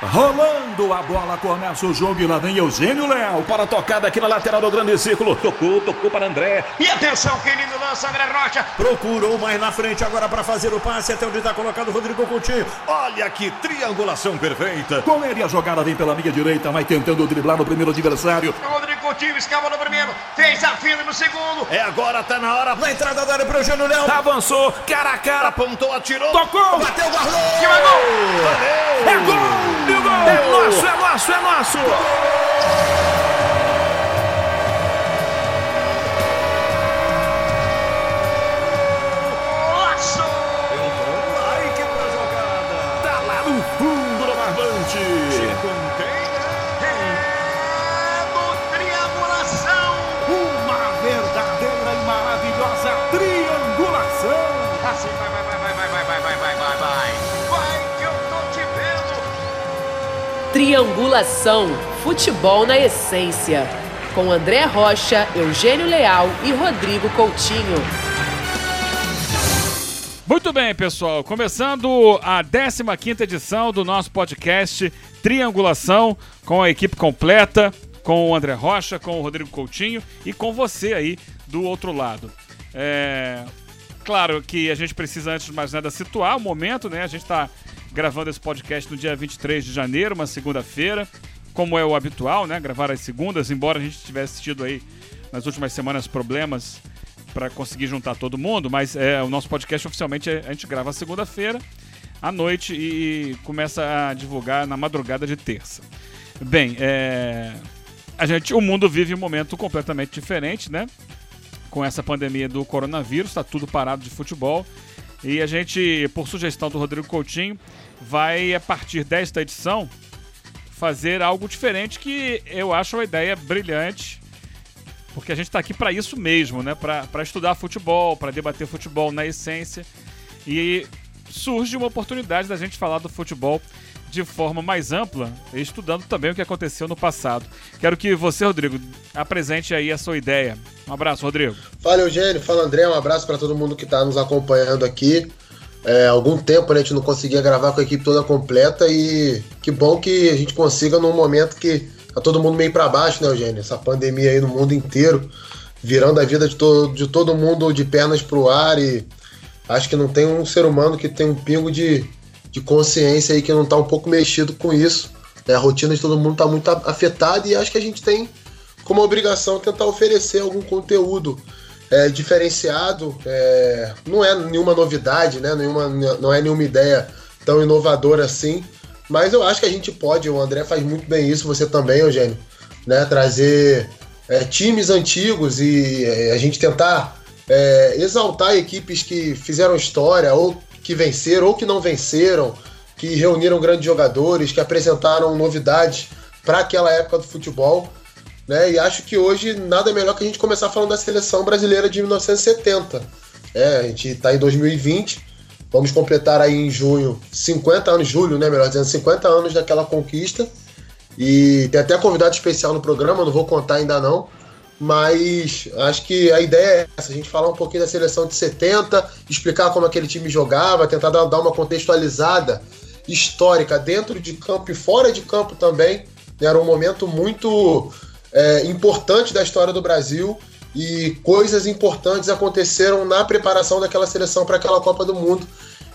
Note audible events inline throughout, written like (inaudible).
Rolando a bola, começa o jogo e lá vem Eugênio Leal para a tocada aqui na lateral do grande círculo. Tocou, tocou para André. E atenção, que lindo lança, André Rocha. Procurou mais na frente agora para fazer o passe até onde está colocado o Rodrigo Coutinho. Olha que triangulação perfeita. Com ele a jogada vem pela minha direita, vai tentando driblar no primeiro adversário. Rodrigo Coutinho escava no primeiro, fez a fila no segundo. É agora, tá na hora. Na entrada da área para o Eugênio Leal. Avançou, cara a cara, apontou, atirou. Tocou, bateu, guardou. Que vai gol. Valeu. É gol. É nosso, é nosso, é nosso! Nossa! Triangulação Futebol na Essência. Com André Rocha, Eugênio Leal e Rodrigo Coutinho. Muito bem, pessoal. Começando a 15ª edição do nosso podcast Triangulação, com a equipe completa, com o André Rocha, com o Rodrigo Coutinho e com você aí do outro lado. É... Claro que a gente precisa, antes de mais nada, situar o momento, né? A gente está gravando esse podcast no dia 23 de janeiro, uma segunda-feira, como é o habitual, né? Gravar às segundas, embora a gente tivesse tido aí nas últimas semanas problemas para conseguir juntar todo mundo, mas é, o nosso podcast oficialmente é- a gente grava segunda-feira à noite e começa a divulgar na madrugada de terça. Bem, é, a gente, o mundo vive um momento completamente diferente, né? Com essa pandemia do coronavírus, está tudo parado de futebol. E a gente, por sugestão do Rodrigo Coutinho, vai, a partir desta edição, fazer algo diferente que eu acho uma ideia brilhante porque a gente está aqui para isso mesmo, né? Para estudar futebol, para debater futebol na essência. E surge uma oportunidade da gente falar do futebol de forma mais ampla, estudando também o que aconteceu no passado. Quero que você, Rodrigo, apresente aí a sua ideia. Um abraço, Rodrigo. Fala Eugênio, fala André, um abraço para todo mundo que está nos acompanhando aqui. É, algum tempo né, a gente não conseguia gravar com a equipe toda completa e que bom que a gente consiga num momento que tá todo mundo meio para baixo, né, Eugênio? Essa pandemia aí no mundo inteiro, virando a vida de, to de todo mundo de pernas pro ar e acho que não tem um ser humano que tem um pingo de, de consciência aí que não tá um pouco mexido com isso. né? A rotina de todo mundo tá muito afetada e acho que a gente tem como obrigação tentar oferecer algum conteúdo é, diferenciado. é, não é nenhuma novidade, né? Nenhuma, não é nenhuma ideia tão inovadora assim. Mas eu acho que a gente pode, o André faz muito bem isso, você também, Eugênio, né? Trazer é, times antigos e é, a gente tentar é, exaltar equipes que fizeram história, ou que venceram, ou que não venceram, que reuniram grandes jogadores, que apresentaram novidades para aquela época do futebol. Né? E acho que hoje nada melhor que a gente começar falando da seleção brasileira de 1970. É, a gente está em 2020, vamos completar aí em junho 50 anos, julho, né? Melhor dizendo, 50 anos daquela conquista. E tem até convidado especial no programa, não vou contar ainda não. Mas acho que a ideia é essa, a gente falar um pouquinho da seleção de 70, explicar como aquele time jogava, tentar dar, uma contextualizada histórica dentro de campo e fora de campo também. Era um momento muito é, importante da história do Brasil e coisas importantes aconteceram na preparação daquela seleção para aquela Copa do Mundo.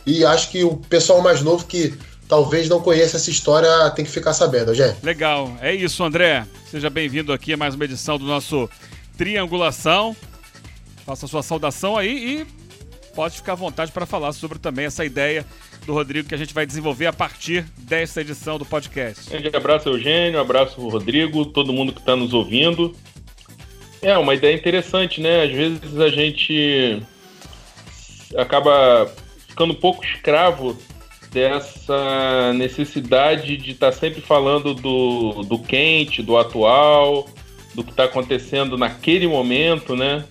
E acho que o pessoal mais novo que talvez não conheça essa história tem que ficar sabendo, gente. Legal, é isso, André. Seja bem-vindo aqui a mais uma edição do nosso Triangulação. Faça a sua saudação aí e pode ficar à vontade para falar sobre também essa ideia do Rodrigo que a gente vai desenvolver a partir desta edição do podcast. Grande abraço, Eugênio, abraço, Rodrigo, todo mundo que está nos ouvindo. É uma ideia interessante, né? Às vezes a gente acaba ficando um pouco escravo dessa necessidade de estar sempre falando do, do quente, do atual, do que está acontecendo naquele momento, né?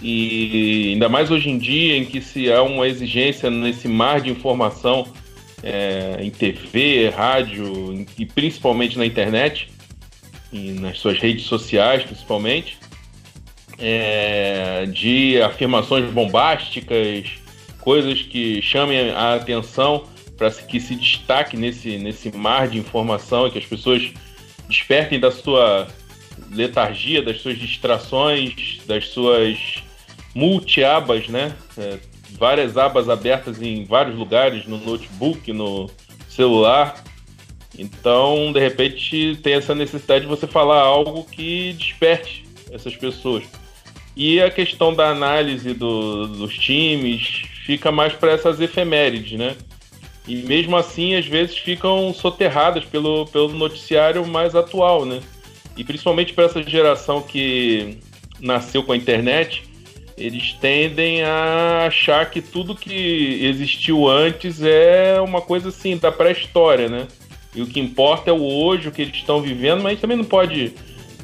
E ainda mais hoje em dia, em que se há uma exigência nesse mar de informação é, em TV, rádio e principalmente na internet, e nas suas redes sociais principalmente, é, de afirmações bombásticas, coisas que chamem a atenção para que se destaque nesse, nesse mar de informação e que as pessoas despertem da sua letargia, das suas distrações, das suas multi-abas, né? É, várias abas abertas em vários lugares, no notebook, no celular. Então, de repente, tem essa necessidade de você falar algo que desperte essas pessoas. E a questão da análise do, dos times fica mais para essas efemérides, né? E mesmo assim, às vezes ficam soterradas pelo, pelo noticiário mais atual, né? E principalmente para essa geração que nasceu com a internet, eles tendem a achar que tudo que existiu antes é uma coisa assim da pré-história, né? E o que importa é o hoje, o que eles estão vivendo, mas a gente também não pode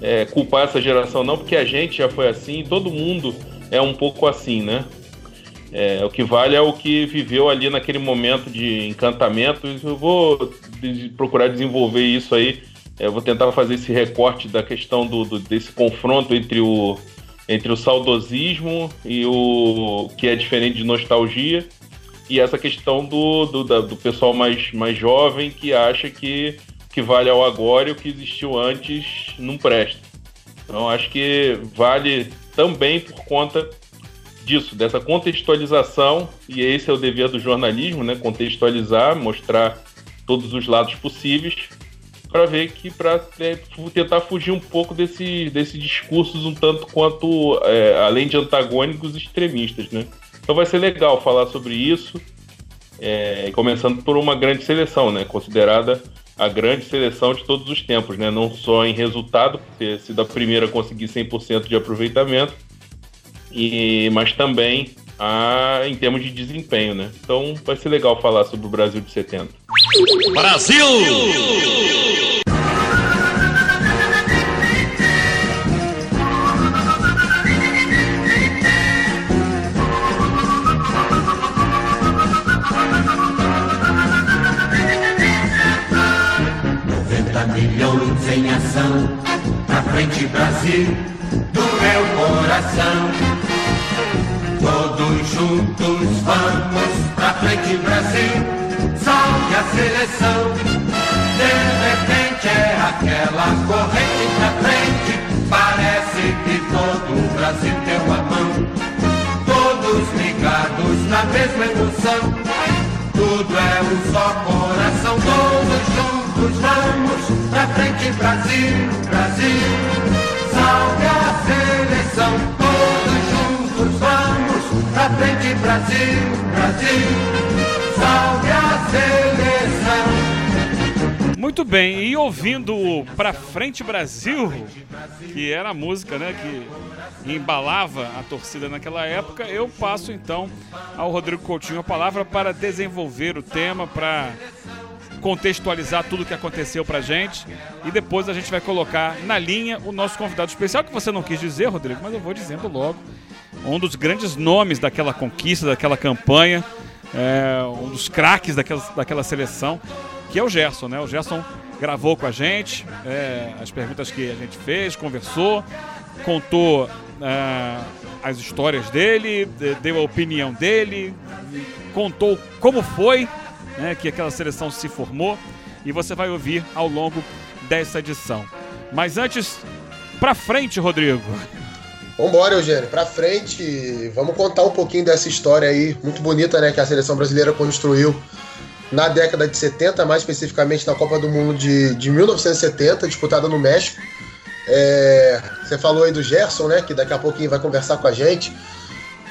é, culpar essa geração, não, porque a gente já foi assim, todo mundo é um pouco assim, né? É, o que vale é o que viveu ali naquele momento de encantamento. Eu vou procurar desenvolver isso aí. É, eu vou tentar fazer esse recorte da questão do, do, desse confronto entre o, entre o saudosismo e o que é diferente de nostalgia e essa questão do, do, da, do pessoal mais, mais jovem que acha que que vale ao agora e o que existiu antes não presta. Então acho que vale também por conta disso, dessa contextualização, e esse é o dever do jornalismo, né? Contextualizar, mostrar todos os lados possíveis, para ver que para é, tentar fugir um pouco desse, desses discursos um tanto quanto, é, além de antagônicos, extremistas, né? Então vai ser legal falar sobre isso, é, começando por uma grande seleção, né? Considerada a grande seleção de todos os tempos, né? Não só em resultado, ter sido a primeira a conseguir 100% de aproveitamento, e, mas também a, em termos de desempenho, né? Então vai ser legal falar sobre o Brasil de 70. Brasil! milhões em ação, pra frente Brasil, do meu coração. Juntos vamos pra frente Brasil, salve a seleção. De repente é aquela corrente pra frente, parece que todo o Brasil deu a mão. Todos ligados na mesma emoção, tudo é um só coração, todos juntos vamos pra frente Brasil, Brasil, salve a seleção. Frente Brasil, Brasil, salve a seleção. Muito bem, e ouvindo Pra Frente Brasil, que era a música né, que embalava a torcida naquela época, eu passo então ao Rodrigo Coutinho a palavra para desenvolver o tema, para contextualizar tudo o que aconteceu pra gente e depois a gente vai colocar na linha o nosso convidado especial, que você não quis dizer, Rodrigo, mas eu vou dizendo logo um dos grandes nomes daquela conquista, daquela campanha, é, um dos craques daquela, daquela seleção, que é o Gerson, né? O Gerson gravou com a gente é, as perguntas que a gente fez, conversou, contou é, as histórias dele, deu a opinião dele, contou como foi né, que aquela seleção se formou e você vai ouvir ao longo dessa edição. Mas antes, para frente, Rodrigo. Vambora, Eugênio, pra frente. Vamos contar um pouquinho dessa história aí, muito bonita, né, que a seleção brasileira construiu na década de 70, mais especificamente na Copa do Mundo de, de 1970, disputada no México. É, você falou aí do Gerson, né, que daqui a pouquinho vai conversar com a gente.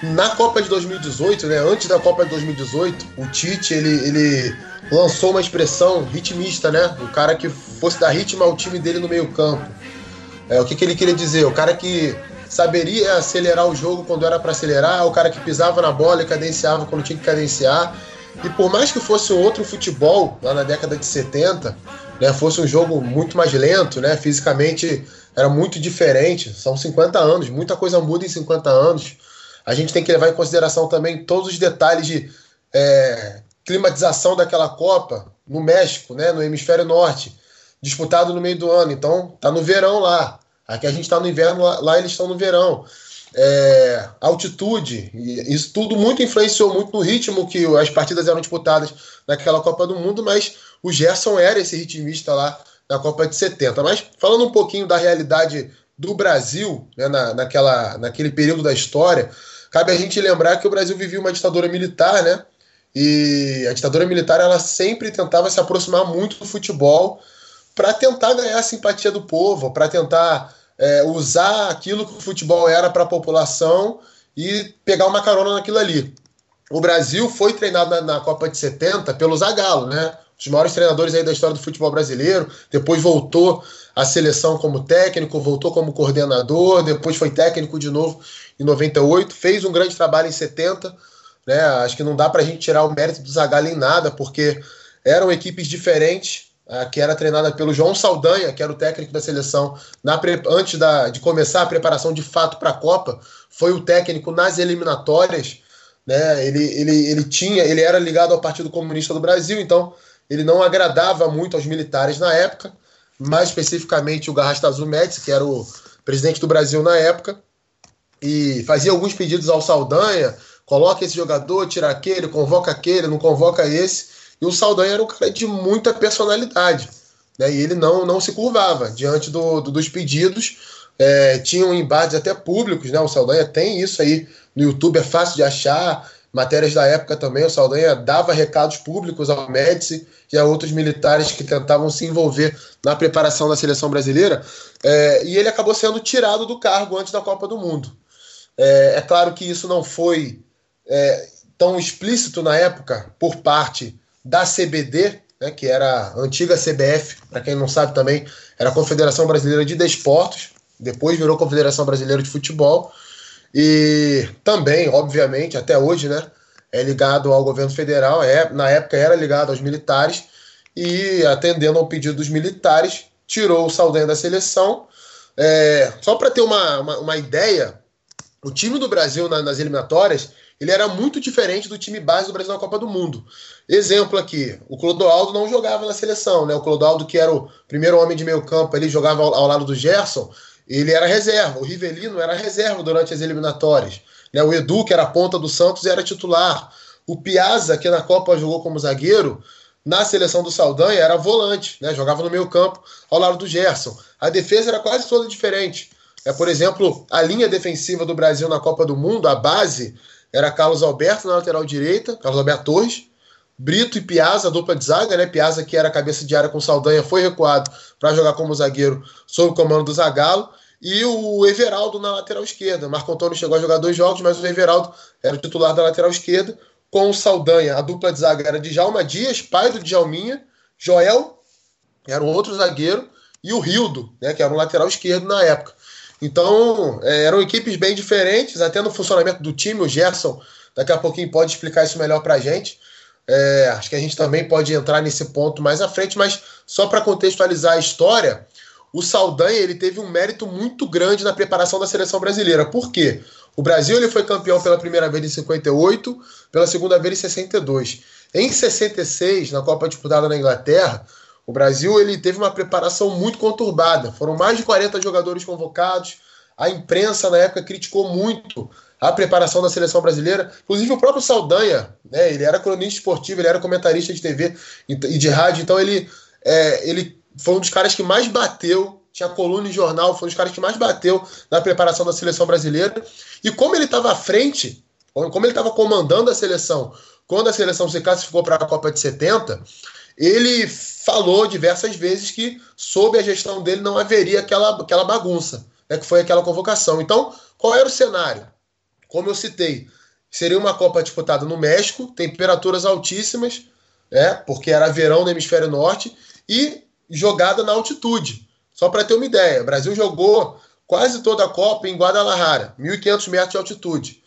Na Copa de 2018, né, antes da Copa de 2018, o Tite ele, ele lançou uma expressão ritmista, né, o cara que fosse dar ritmo ao time dele no meio campo. É, o que, que ele queria dizer? O cara que saberia acelerar o jogo quando era para acelerar, é o cara que pisava na bola e cadenciava quando tinha que cadenciar. E por mais que fosse outro futebol lá na década de 70, né, fosse um jogo muito mais lento, né, fisicamente era muito diferente. São 50 anos, muita coisa muda em 50 anos. A gente tem que levar em consideração também todos os detalhes de é, climatização daquela Copa no México, né, no hemisfério norte, disputado no meio do ano. Então, tá no verão lá. Aqui a gente está no inverno, lá, eles estão no verão. é, altitude, isso tudo muito influenciou muito no ritmo que as partidas eram disputadas naquela Copa do Mundo, mas o Gerson era esse ritmista lá na Copa de 70. Mas falando um pouquinho da realidade do Brasil, né, na, naquela, naquele período da história, cabe a gente lembrar que o Brasil vivia uma ditadura militar, né? E a ditadura militar ela sempre tentava se aproximar muito do futebol para tentar ganhar a simpatia do povo, para tentar é, usar aquilo que o futebol era para a população e pegar uma carona naquilo ali. O Brasil foi treinado na, na Copa de 70 pelo Zagallo, né? Os maiores treinadores aí da história do futebol brasileiro. Depois voltou à seleção como técnico, voltou como coordenador, depois foi técnico de novo em 98, fez um grande trabalho em 70. Né? Acho que não dá para a gente tirar o mérito do Zagallo em nada, porque eram equipes diferentes que era treinada pelo João Saldanha, que era o técnico da seleção na, antes da, de começar a preparação de fato para a Copa, foi o técnico nas eliminatórias. Né? Ele, ele, ele tinha, ele era ligado ao Partido Comunista do Brasil, então ele não agradava muito aos militares na época, mais especificamente o Garrastazu Médici, que era o presidente do Brasil na época, e fazia alguns pedidos ao Saldanha, coloca esse jogador, tira aquele, convoca aquele, não convoca esse. E o Saldanha era um cara de muita personalidade. Né? E ele não, não se curvava diante do, do dos pedidos. É, tinham embates até públicos, né? O Saldanha tem isso aí no YouTube, é fácil de achar. Matérias da época também, o Saldanha dava recados públicos ao Médici e a outros militares que tentavam se envolver na preparação da seleção brasileira. É, e ele acabou sendo tirado do cargo antes da Copa do Mundo. É, é claro que isso não foi é, tão explícito na época por parte da CBD, né, que era a antiga CBF, para quem não sabe também, era a Confederação Brasileira de Desportos, depois virou Confederação Brasileira de Futebol, e também, obviamente, até hoje, né, é ligado ao governo federal, é, na época era ligado aos militares, e atendendo ao pedido dos militares, tirou o Saldanha da seleção. É, só para ter uma, uma, uma, ideia, o time do Brasil na, nas eliminatórias ele era muito diferente do time base do Brasil na Copa do Mundo. Exemplo aqui, o Clodoaldo não jogava na seleção, né? O Clodoaldo, que era o primeiro homem de meio campo, ele jogava ao, ao lado do Gerson, ele era reserva. O Rivelino era reserva durante as eliminatórias. Né? O Edu, que era ponta do Santos, era titular. O Piazza, que na Copa jogou como zagueiro, na seleção do Saldanha era volante, né? jogava no meio campo ao lado do Gerson. A defesa era quase toda diferente. É, por exemplo, a linha defensiva do Brasil na Copa do Mundo, a base, era Carlos Alberto na lateral direita, Carlos Alberto Torres, Brito e Piazza, dupla de zaga, né? Piazza, que era cabeça de área com Saldanha, foi recuado para jogar como zagueiro sob o comando do Zagallo. E o Everaldo na lateral esquerda. Marco Antônio chegou a jogar dois jogos, mas o Everaldo era o titular da lateral esquerda. Com o Saldanha, a dupla de zaga era Djalma Dias, pai do Djalminha, Joel, era um outro zagueiro, e o Rildo, né, que era um lateral esquerdo na época. Então, é, eram equipes bem diferentes, até no funcionamento do time. O Gerson, daqui a pouquinho, pode explicar isso melhor para a gente. É, acho que a gente também pode entrar nesse ponto mais à frente, mas só para contextualizar a história, o Saldanha ele teve um mérito muito grande na preparação da seleção brasileira. Por quê? O Brasil ele foi campeão pela primeira vez em 58, pela segunda vez em 62. Em 66, na Copa disputada na Inglaterra, o Brasil ele teve uma preparação muito conturbada. Foram mais de 40 jogadores convocados. A imprensa na época criticou muito a preparação da seleção brasileira. Inclusive o próprio Saldanha, né, ele era cronista esportivo, ele era comentarista de TV e de rádio, então ele, é, ele foi um dos caras que mais bateu, tinha coluna em jornal, foi um dos caras que mais bateu na preparação da seleção brasileira. E como ele estava à frente, como ele estava comandando a seleção, quando a seleção se classificou para a Copa de 70, ele falou diversas vezes que, sob a gestão dele, não haveria aquela, aquela bagunça, né, que foi aquela convocação. Então, qual era o cenário? Como eu citei, seria uma Copa disputada no México, temperaturas altíssimas, né, porque era verão no hemisfério norte, e jogada na altitude. Só para ter uma ideia, o Brasil jogou quase toda a Copa em Guadalajara, 1.500 metros de altitude.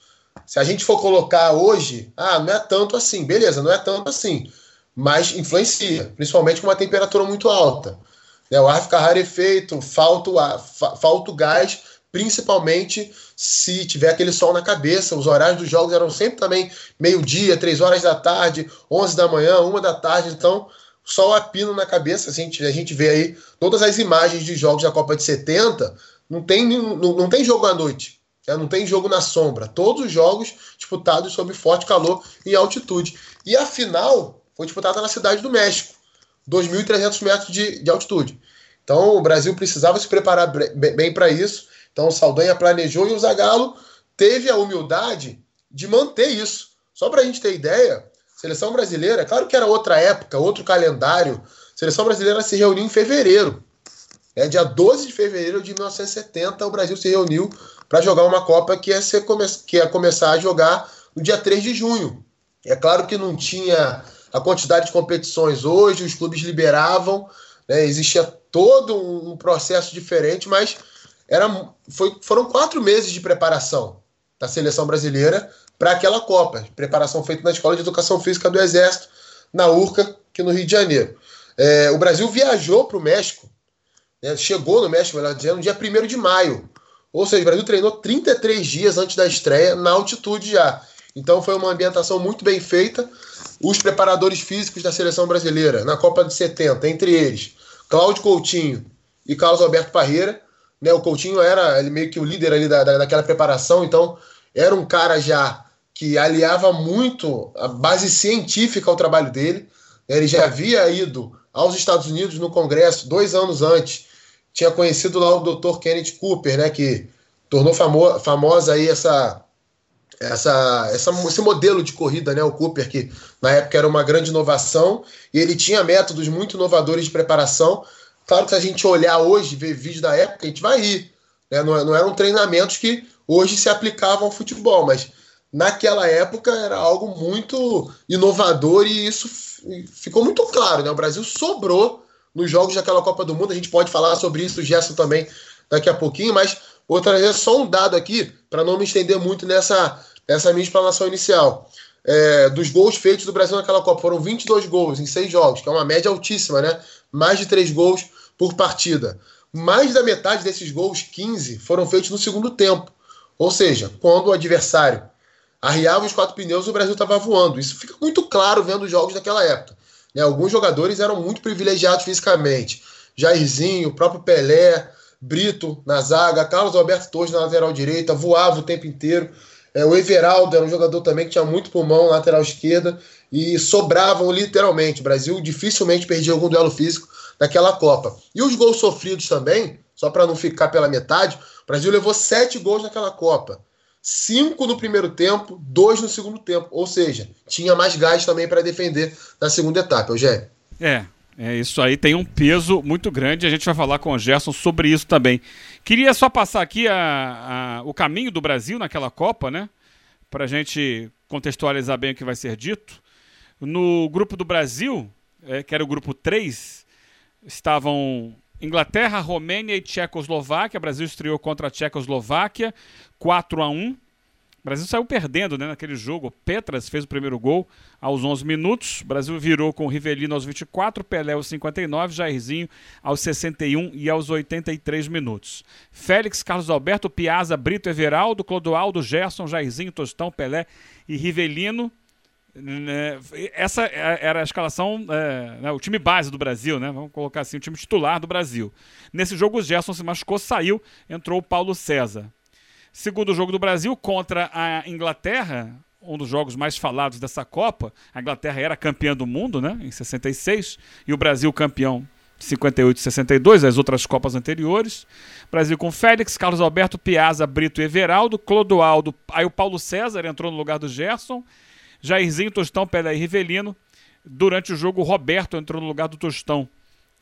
Se a gente for colocar hoje, ah, não é tanto assim, beleza, não é tanto assim mas influencia, principalmente com uma temperatura muito alta. Né? O ar fica rarefeito, falta o, ar, fa falta o gás, principalmente se tiver aquele sol na cabeça. Os horários dos jogos eram sempre também meio-dia, três horas da tarde, onze da manhã, uma da tarde, então sol a pino na cabeça. A gente, a gente vê aí todas as imagens de jogos da Copa de 70, não tem, não, não tem jogo à noite. né? não tem jogo na sombra. Todos os jogos disputados sob forte calor e altitude. E a final foi disputada na cidade do México, 2.300 metros de, de altitude. Então o Brasil precisava se preparar bem para isso. Então o Saldanha planejou e o Zagallo teve a humildade de manter isso. Só para a gente ter ideia, seleção brasileira, claro que era outra época, outro calendário. Seleção brasileira se reuniu em fevereiro. É, dia 12 de fevereiro de 1970, o Brasil se reuniu para jogar uma Copa que ia, ser, que ia começar a jogar no dia 3 de junho. É claro que não tinha a quantidade de competições hoje, os clubes liberavam, né, existia todo um processo diferente, mas era, foi, foram quatro meses de preparação da seleção brasileira para aquela Copa. Preparação feita na Escola de Educação Física do Exército, na URCA, aqui no Rio de Janeiro. É, o Brasil viajou para o México, né, chegou no México, melhor dizendo, no dia 1 de maio. Ou seja, o Brasil treinou 33 dias antes da estreia na altitude já. Então foi uma ambientação muito bem feita. Os preparadores físicos da seleção brasileira na Copa de 70, entre eles Cláudio Coutinho e Carlos Alberto Parreira. Né, o Coutinho era ele meio que o líder ali da, da, daquela preparação, então era um cara já que aliava muito a base científica ao trabalho dele. Ele já havia ido aos Estados Unidos no Congresso dois anos antes. Tinha conhecido lá o Dr. Kenneth Cooper, né, que tornou famo famosa aí essa, essa, essa, esse modelo de corrida, né, o Cooper, que na época era uma grande inovação, e ele tinha métodos muito inovadores de preparação. Claro que se a gente olhar hoje, ver vídeo da época, a gente vai rir. Né? Não, não eram treinamentos que hoje se aplicavam ao futebol, mas naquela época era algo muito inovador e isso ficou muito claro. Né? O Brasil sobrou nos jogos daquela Copa do Mundo. A gente pode falar sobre isso, o Gerson também, daqui a pouquinho, mas vou trazer só um dado aqui para não me estender muito nessa, nessa minha explanação inicial. É, dos gols feitos do Brasil naquela Copa, foram 22 gols em seis jogos, que é uma média altíssima, né? Mais de três gols por partida. Mais da metade desses gols, 15, foram feitos no segundo tempo. Ou seja, quando o adversário arriava os quatro pneus, o Brasil estava voando. Isso fica muito claro vendo os jogos daquela época. Né? Alguns jogadores eram muito privilegiados fisicamente. Jairzinho, o próprio Pelé, Brito na zaga, Carlos Alberto Torres na lateral direita, voava o tempo inteiro. É, o Everaldo era um jogador também que tinha muito pulmão na lateral esquerda e sobravam literalmente. O Brasil dificilmente perdia algum duelo físico naquela Copa. E os gols sofridos também, só para não ficar pela metade, o Brasil levou sete gols naquela Copa. Cinco no primeiro tempo, dois no segundo tempo. Ou seja, tinha mais gás também para defender na segunda etapa, Eugênio. É, é, isso aí tem um peso muito grande. A gente vai falar com o Gerson sobre isso também. Queria só passar aqui a, a, o caminho do Brasil naquela Copa, né? Para a gente contextualizar bem o que vai ser dito. No grupo do Brasil, é, que era o grupo 3, estavam Inglaterra, Romênia e Tchecoslováquia. O Brasil estreou contra a Tchecoslováquia 4 a 1 o Brasil saiu perdendo né, naquele jogo. Petras fez o primeiro gol aos 11 minutos. O Brasil virou com Rivelino aos 24, Pelé aos 59, Jairzinho aos 61 e aos 83 minutos. Félix, Carlos Alberto, Piazza, Brito, Everaldo, Clodoaldo, Gerson, Jairzinho, Tostão, Pelé e Rivelino. Né, essa era a escalação, é, né, o time base do Brasil, né? Vamos colocar assim, o time titular do Brasil. Nesse jogo, o Gerson se machucou, saiu, entrou o Paulo César. Segundo jogo do Brasil contra a Inglaterra, um dos jogos mais falados dessa Copa. A Inglaterra era campeã do mundo, né, em 66, e o Brasil campeão 58 e 62, as outras Copas anteriores. Brasil com Félix, Carlos Alberto, Piazza, Brito e Everaldo, Clodoaldo, aí o Paulo César entrou no lugar do Gerson, Jairzinho, Tostão, Pelé e Rivelino. Durante o jogo, Roberto entrou no lugar do Tostão,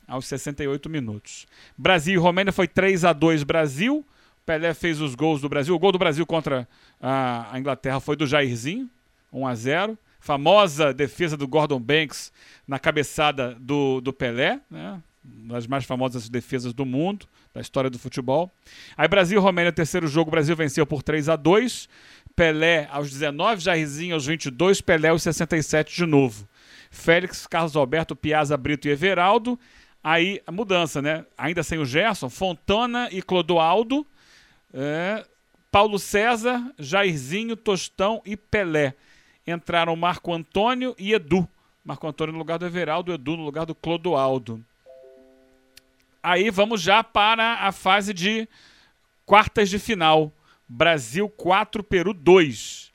aos 68 minutos. Brasil e Romênia foi 3 a 2 Brasil. Pelé fez os gols do Brasil. O gol do Brasil contra a, Inglaterra foi do Jairzinho, 1 a 0 Famosa defesa do Gordon Banks na cabeçada do, do Pelé, né? uma das mais famosas defesas do mundo, da história do futebol. Aí Brasil e Romênia, terceiro jogo, o Brasil venceu por 3 a 2 Pelé aos 19, Jairzinho aos 22, Pelé aos 67 de novo. Félix, Carlos Alberto, Piazza, Brito e Everaldo. Aí a mudança, né? Ainda sem o Gerson, Fontana e Clodoaldo é, Paulo César, Jairzinho, Tostão e Pelé. Entraram Marco Antônio e Edu. Marco Antônio no lugar do Everaldo, Edu no lugar do Clodoaldo. Aí vamos já para a fase de quartas de final. Brasil 4, Peru 2.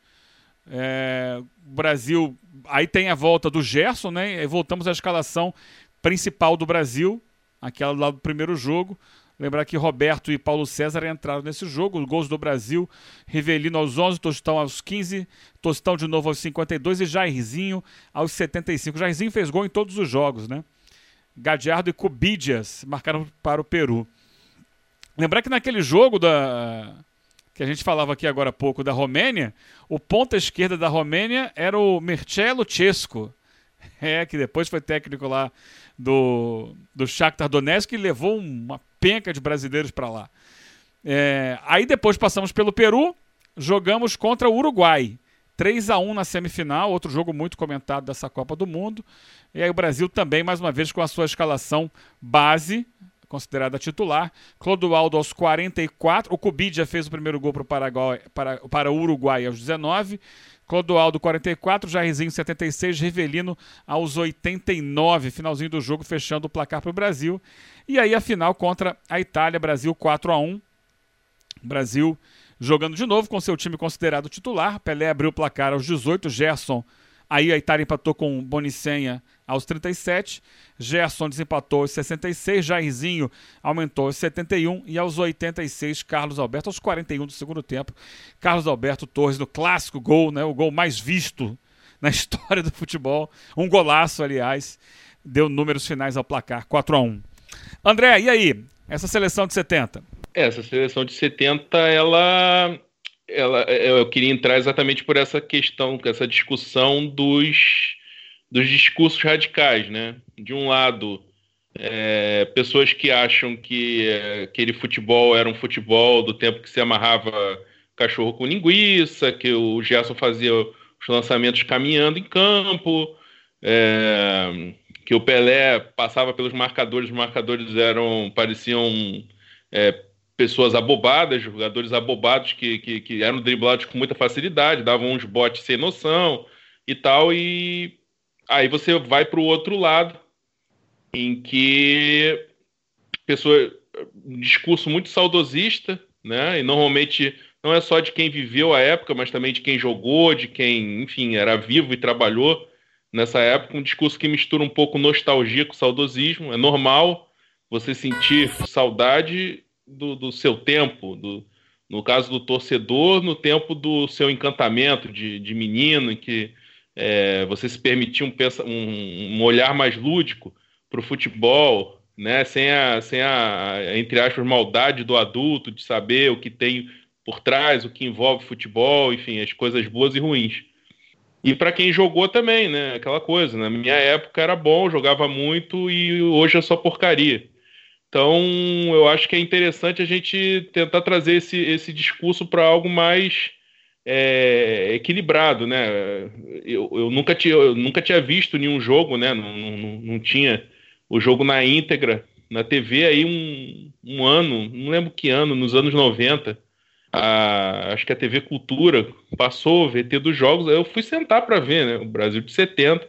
É, Brasil. Aí tem a volta do Gerson, né? E voltamos à escalação principal do Brasil, aquela lá do primeiro jogo. Lembrar que Roberto e Paulo César entraram nesse jogo. Gols do Brasil: Rivelino aos 11, Tostão aos 15, Tostão de novo aos 52 e Jairzinho aos 75. Jairzinho fez gol em todos os jogos, né? Gadiardo e Cubidias marcaram para o Peru. Lembrar que naquele jogo da que a gente falava aqui agora há pouco da Romênia, o ponta esquerda da Romênia era o Mircelo Cesco. É, que depois foi técnico lá do, do Shakhtar Donetsk e levou uma penca de brasileiros para lá. É, aí depois passamos pelo Peru, jogamos contra o Uruguai. 3 a 1 na semifinal, outro jogo muito comentado dessa Copa do Mundo. E aí o Brasil também, mais uma vez, com a sua escalação base, considerada titular. Clodoaldo aos 44. O Cubidia fez o primeiro gol para o Paraguai, para, para o Uruguai aos 19. Clodoaldo 44, Jairzinho 76, Rivelino aos 89, finalzinho do jogo fechando o placar para o Brasil. E aí a final contra a Itália, Brasil 4 a 1. Brasil jogando de novo com seu time considerado titular. Pelé abriu o placar aos 18, Gerson. Aí a Itália empatou com Bonicenha aos 37. Gerson desempatou aos 66. Jairzinho aumentou aos 71. E aos 86, Carlos Alberto, aos 41 do segundo tempo. Carlos Alberto Torres no clássico gol, né? O gol mais visto (laughs) na história do futebol. Um golaço, aliás. Deu números finais ao placar, 4 a 1 André, e aí? Essa seleção de 70? Essa seleção de 70, ela, ela, eu queria entrar exatamente por essa questão, essa discussão dos, dos discursos radicais, né? De um lado, é, pessoas que acham que é, aquele futebol era um futebol do tempo que se amarrava cachorro com linguiça, que o Gerson fazia os lançamentos caminhando em campo, é, que o Pelé passava pelos marcadores, os marcadores eram pareciam é, pessoas abobadas, jogadores abobados que, que, que, eram driblados com muita facilidade, davam uns botes sem noção e tal, e aí você vai para o outro lado, em que pessoa, um discurso muito saudosista, né? E normalmente não é só de quem viveu a época, mas também de quem jogou, de quem, enfim, era vivo e trabalhou nessa época, um discurso que mistura um pouco nostalgia com saudosismo. É normal você sentir saudade do, do seu tempo, do, no caso do torcedor, no tempo do seu encantamento de, de menino, em que é, você se permitia um, um, um olhar mais lúdico para o futebol, né? sem, a, sem a, entre aspas, maldade do adulto, de saber o que tem por trás, o que envolve futebol, enfim, as coisas boas e ruins. E para quem jogou também, né? Aquela coisa, na minha época era bom, jogava muito e hoje é só porcaria. Então, eu acho que é interessante a gente tentar trazer esse, esse discurso para algo mais é, equilibrado, né? Eu, eu, nunca tinha, eu nunca tinha visto nenhum jogo, né? Não, não, não tinha o jogo na íntegra na TV aí um, um ano, não lembro que ano, nos anos 90. A, acho que a TV Cultura passou o VT dos jogos, eu fui sentar para ver, né? O Brasil de 70,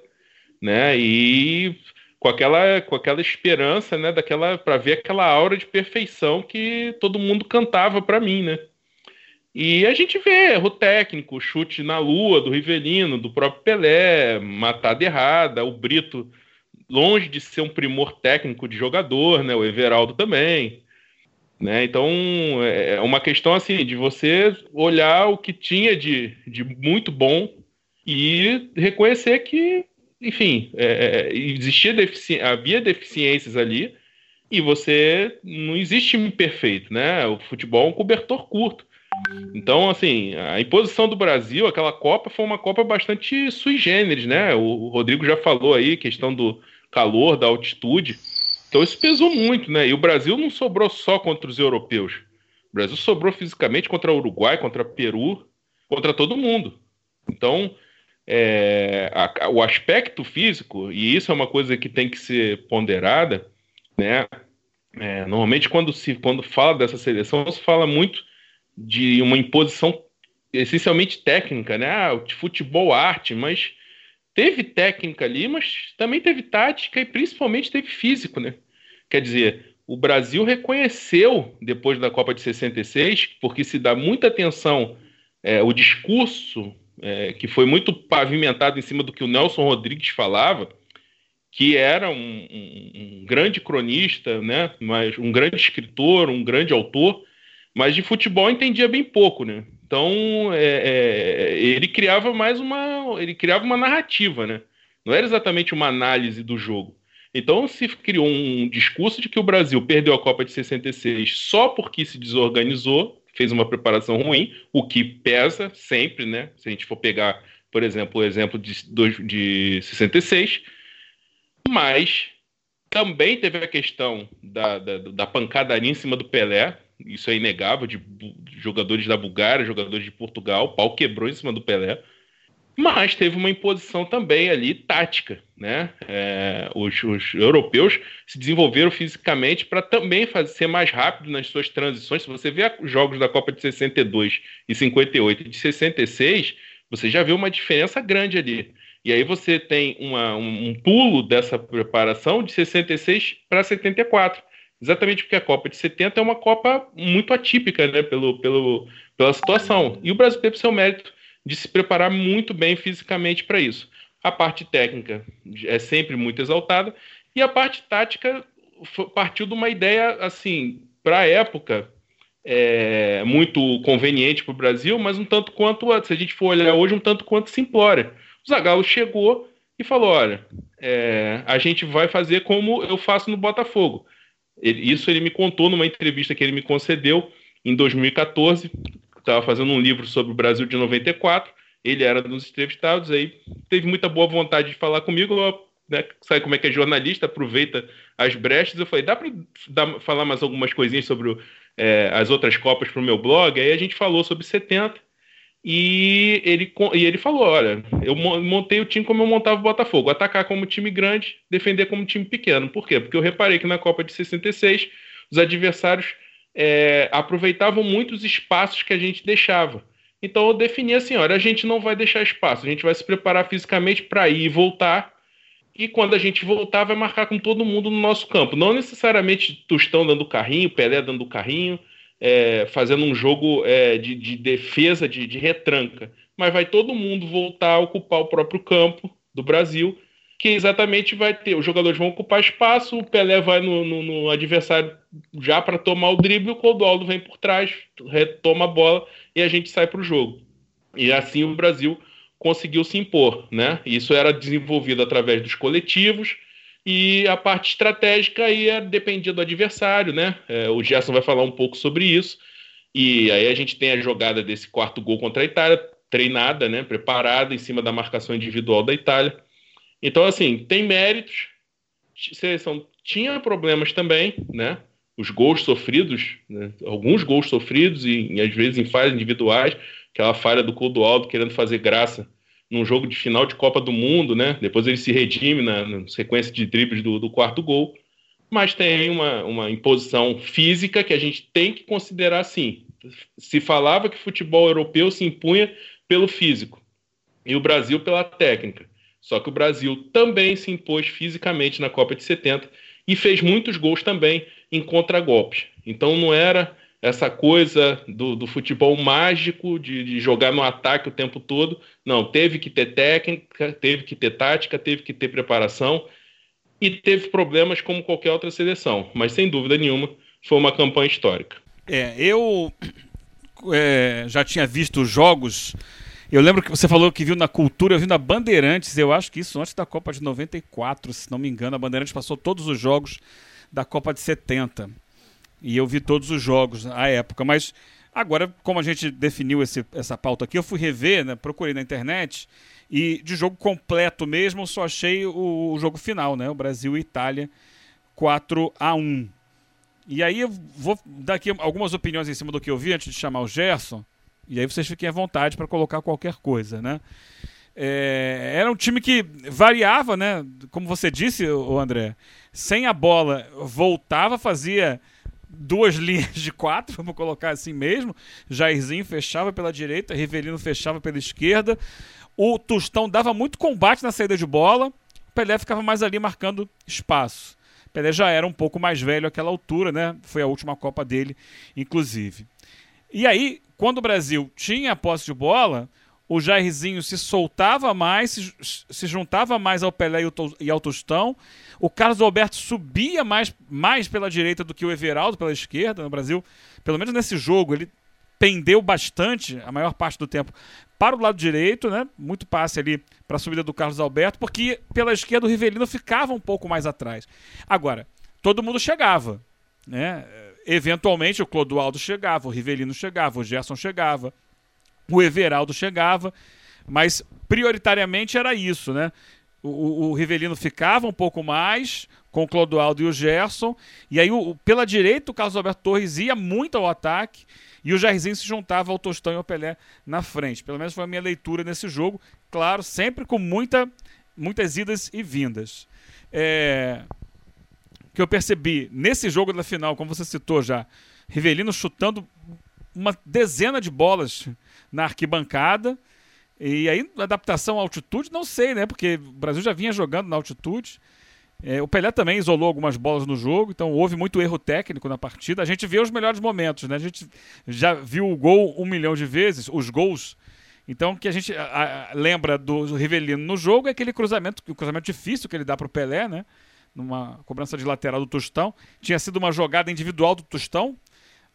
né? E com aquela, com aquela esperança, né, daquela para ver aquela aura de perfeição que todo mundo cantava para mim, né? E a gente vê erro técnico, chute na lua do Rivelino, do próprio Pelé, matada errada, o Brito longe de ser um primor técnico de jogador, né? O Everaldo também, né? Então é, é uma questão assim de você olhar o que tinha de, de muito bom e reconhecer que enfim, é, é, existia defici havia deficiências ali e você não existe time perfeito, né? O futebol é um cobertor curto. Então, assim, a imposição do Brasil, aquela Copa, foi uma Copa bastante sui generis, né? O Rodrigo já falou aí, questão do calor, da altitude. Então, isso pesou muito, né? E o Brasil não sobrou só contra os europeus. O Brasil sobrou fisicamente contra o Uruguai, contra o Peru, contra todo mundo. Então, é, a, o aspecto físico, e isso é uma coisa que tem que ser ponderada, né? É, normalmente, quando se quando fala dessa seleção, se fala muito de uma imposição essencialmente técnica, né? Ah, futebol arte, mas teve técnica ali, mas também teve tática e principalmente teve físico, né? Quer dizer, o Brasil reconheceu, depois da Copa de 66, porque se dá muita atenção é, o discurso é, que foi muito pavimentado em cima do que o Nelson Rodrigues falava, que era um, um, um, grande cronista, né, mas um grande escritor, um grande autor, mas de futebol entendia bem pouco, né? Então é, é, ele criava mais uma, ele criava uma narrativa, né? Não era exatamente uma análise do jogo. Então se criou um discurso de que o Brasil perdeu a Copa de 66 só porque se desorganizou, fez uma preparação ruim, o que pesa sempre, né? Se a gente for pegar, por exemplo, o exemplo de, de 66, mas também teve a questão da, da, da pancadaria em cima do Pelé, isso é inegável, de, jogadores da Bulgária, jogadores de Portugal, o pau quebrou em cima do Pelé. Mas teve uma imposição também ali tática, né? É, os, os, europeus se desenvolveram fisicamente para também fazer, ser mais rápido nas suas transições. Se você vê os jogos da Copa de 62 e 58 e de 66, você já vê uma diferença grande ali. E aí você tem uma, um, um pulo dessa preparação de 66 para 74. Exatamente porque a Copa de 70 é uma Copa muito atípica, né, pelo, pelo, pela situação. E o Brasil teve seu mérito de se preparar muito bem fisicamente para isso. A parte técnica é sempre muito exaltada e a parte tática partiu de uma ideia assim para a época é, muito conveniente para o Brasil, mas um tanto quanto se a gente for olhar hoje um tanto quanto simplória. O Zagallo chegou e falou: olha, é, a gente vai fazer como eu faço no Botafogo. Ele, isso ele me contou numa entrevista que ele me concedeu em 2014 estava fazendo um livro sobre o Brasil de 94, ele era dos entrevistados, aí teve muita boa vontade de falar comigo, né, sabe como é que é jornalista, aproveita as brechas, eu falei, dá para falar mais algumas coisinhas sobre o, é, as outras Copas para o meu blog? Aí a gente falou sobre 70, e ele, e ele falou: olha, eu montei o time como eu montava o Botafogo, atacar como time grande, defender como time pequeno. Por quê? Porque eu reparei que na Copa de 66 os adversários é, aproveitavam muito os espaços que a gente deixava. Então eu defini assim: olha, a gente não vai deixar espaço, a gente vai se preparar fisicamente para ir e voltar. E quando a gente voltar, vai marcar com todo mundo no nosso campo. Não necessariamente Tostão dando carrinho, Pelé dando carrinho, é, fazendo um jogo é, de, de, defesa, de, de retranca. Mas vai todo mundo voltar a ocupar o próprio campo do Brasil que exatamente vai ter. Os jogadores vão ocupar espaço, o Pelé vai no, no, no adversário já para tomar o drible, o Clodoaldo vem por trás, retoma a bola e a gente sai para o jogo. E assim o Brasil conseguiu se impor, né? Isso era desenvolvido através dos coletivos e a parte estratégica aí é, dependia do adversário, né? É, o Gerson vai falar um pouco sobre isso. E aí a gente tem a jogada desse quarto gol contra a Itália, treinada, né? Preparada em cima da marcação individual da Itália então, assim, tem méritos. Seleção tinha problemas também, né? Os gols sofridos, né? alguns gols sofridos e, e, às vezes em falhas individuais, aquela falha do Clodoaldo querendo fazer graça num jogo de final de Copa do Mundo, né? Depois ele se redime na, na sequência de dribles do, do, quarto gol. Mas tem uma, uma imposição física que a gente tem que considerar assim. Se falava que futebol europeu se impunha pelo físico e o Brasil pela técnica. Só que o Brasil também se impôs fisicamente na Copa de 70 e fez muitos gols também em contragolpes. Então não era essa coisa do, do futebol mágico de, de, jogar no ataque o tempo todo. Não, teve que ter técnica, teve que ter tática, teve que ter preparação e teve problemas como qualquer outra seleção. Mas sem dúvida nenhuma foi uma campanha histórica. É, eu é, já tinha visto jogos eu lembro que você falou que viu na cultura, eu vi na Bandeirantes, eu acho que isso antes da Copa de 94, se não me engano, a Bandeirantes passou todos os jogos da Copa de 70. E eu vi todos os jogos à época, mas agora, como a gente definiu esse, essa pauta aqui, eu fui rever, né, procurei na internet, e de jogo completo mesmo, só achei o, o jogo final, né, o Brasil e Itália 4 a 1 E aí eu vou dar aqui algumas opiniões em cima do que eu vi antes de chamar o Gerson. E aí vocês fiquem à vontade para colocar qualquer coisa, né? É, era um time que variava, né? Como você disse, o André, sem a bola voltava, fazia duas (laughs) linhas de quatro, vamos colocar assim mesmo. Jairzinho fechava pela direita, Rivelino fechava pela esquerda. O Tostão dava muito combate na saída de bola. Pelé ficava mais ali marcando espaço. Pelé já era um pouco mais velho àquela altura, né? Foi a última Copa dele, inclusive. E aí, quando o Brasil tinha a posse de bola, o Jairzinho se soltava mais, se, se juntava mais ao Pelé e, ao Tostão. O Carlos Alberto subia mais, mais pela direita do que o Everaldo pela esquerda no Brasil. Pelo menos nesse jogo, ele pendeu bastante, a maior parte do tempo, para o lado direito, né? Muito passe ali para a subida do Carlos Alberto, porque pela esquerda o Rivelino ficava um pouco mais atrás. Agora, todo mundo chegava, né? Eventualmente o Clodoaldo chegava, o Rivelino chegava, o Gerson chegava, o Everaldo chegava, mas prioritariamente era isso, né? O, o, Rivelino ficava um pouco mais com o Clodoaldo e o Gerson, e aí o, pela direita o Carlos Alberto Torres ia muito ao ataque, e o Jairzinho se juntava ao Tostão e ao Pelé na frente. Pelo menos foi a minha leitura nesse jogo. Claro, sempre com muita, muitas idas e vindas. É... Que eu percebi nesse jogo da final, como você citou já, Rivelino chutando uma dezena de bolas na arquibancada. E aí, adaptação à altitude, não sei, né? Porque o Brasil já vinha jogando na altitude. É, o Pelé também isolou algumas bolas no jogo, então houve muito erro técnico na partida. A gente vê os melhores momentos, né? A gente já viu o gol um milhão de vezes, os gols. Então, o que a gente a, a, lembra do Rivelino no jogo é aquele cruzamento, o cruzamento difícil que ele dá para o Pelé, né? Numa cobrança de lateral do Tostão. Tinha sido uma jogada individual do Tostão,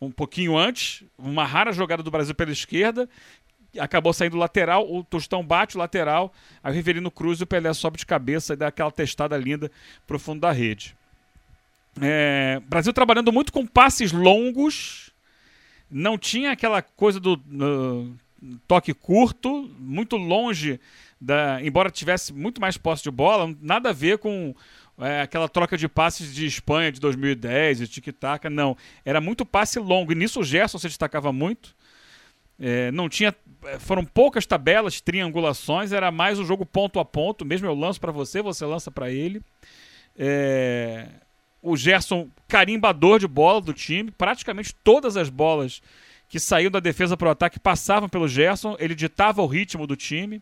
um pouquinho antes, uma rara jogada do Brasil pela esquerda, acabou saindo lateral, o Tostão bate o lateral, aí o Riverino cruza e o Pelé sobe de cabeça e dá aquela testada linda pro fundo da rede. É, Brasil trabalhando muito com passes longos, não tinha aquela coisa do uh, toque curto, muito longe da, embora tivesse muito mais posse de bola, nada a ver com é, aquela troca de passes de Espanha de 2010, de tic-tac, não. Era muito passe longo, e nisso o Gerson se destacava muito. É, não tinha. É, foram poucas tabelas, triangulações, era mais um jogo ponto a ponto. Mesmo eu lanço para você, você lança para ele. É, o Gerson, carimbador de bola do time, praticamente todas as bolas que saíam da defesa para o ataque passavam pelo Gerson, ele ditava o ritmo do time.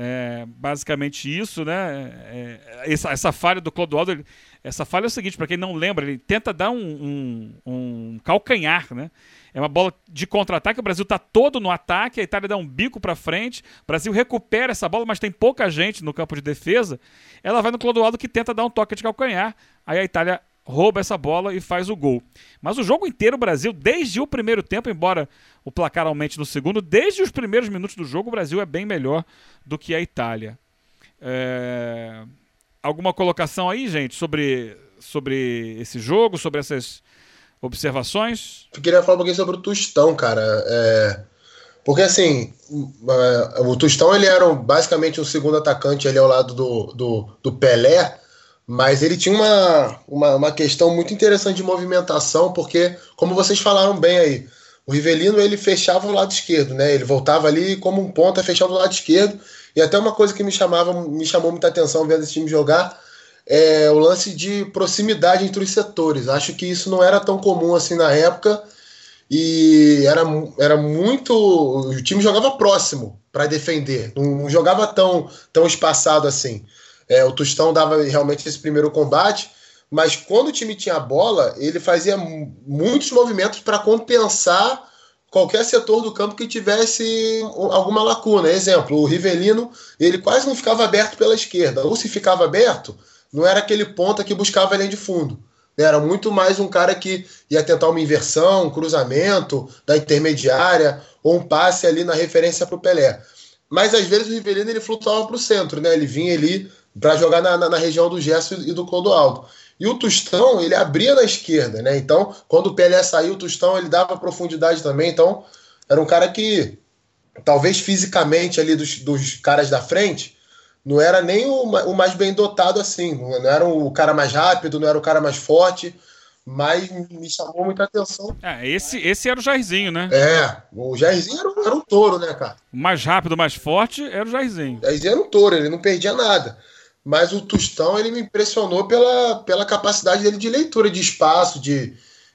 É, basicamente isso, né? É, essa, essa, falha do Clodoaldo, ele, essa falha é o seguinte, para quem não lembra, ele tenta dar um, um, um calcanhar, né? É uma bola de contra-ataque. O Brasil está todo no ataque. A Itália dá um bico para frente. O Brasil recupera essa bola, mas tem pouca gente no campo de defesa. Ela vai no Clodoaldo que tenta dar um toque de calcanhar. Aí a Itália rouba essa bola e faz o gol. Mas o jogo inteiro, o Brasil, desde o primeiro tempo, embora o placar aumente no segundo, desde os primeiros minutos do jogo, o Brasil é bem melhor do que a Itália. É... Alguma colocação aí, gente, sobre, sobre esse jogo, sobre essas observações? Eu queria falar um pouquinho sobre o Tostão, cara. É... Porque assim, é, o Tostão ele era basicamente um segundo atacante ali ao lado do, do, do Pelé, mas ele tinha uma, uma, uma, questão muito interessante de movimentação, porque, como vocês falaram bem aí, o Rivelino ele fechava o lado esquerdo, né? Ele voltava ali como um ponta, fechava o lado esquerdo. E até uma coisa que me chamava, me chamou muita atenção vendo esse time jogar é o lance de proximidade entre os setores. Acho que isso não era tão comum assim na época e era, era muito. O time jogava próximo para defender, não jogava tão, tão espaçado assim. É, o Tostão dava realmente esse primeiro combate, mas quando o time tinha a bola, ele fazia muitos movimentos para compensar qualquer setor do campo que tivesse alguma lacuna. Exemplo, o Rivelino, ele quase não ficava aberto pela esquerda, ou se ficava aberto, não era aquele ponta que buscava a linha de fundo. Era muito mais um cara que ia tentar uma inversão, um cruzamento da intermediária ou um passe ali na referência para o Pelé. Mas às vezes o Rivelino ele flutuava para o centro, né? Ele vinha ali para jogar na, na, na, região do Gerson e do Clodoaldo. E o Tostão, ele abria na esquerda, né? Então, quando o Pelé saiu, o Tostão ele dava profundidade também. Então, era um cara que, talvez fisicamente ali dos, dos caras da frente, não era nem o, o, mais bem dotado assim. Não era o cara mais rápido, não era o cara mais forte, mas me chamou muita atenção. É, esse, esse era o Jairzinho, né? É, o Jairzinho era, era um touro, né, cara? O mais rápido, mais forte era o Jairzinho. O Jairzinho era um touro, ele não perdia nada. Mas o Tostão, ele me impressionou pela, pela capacidade dele de leitura de espaço, de,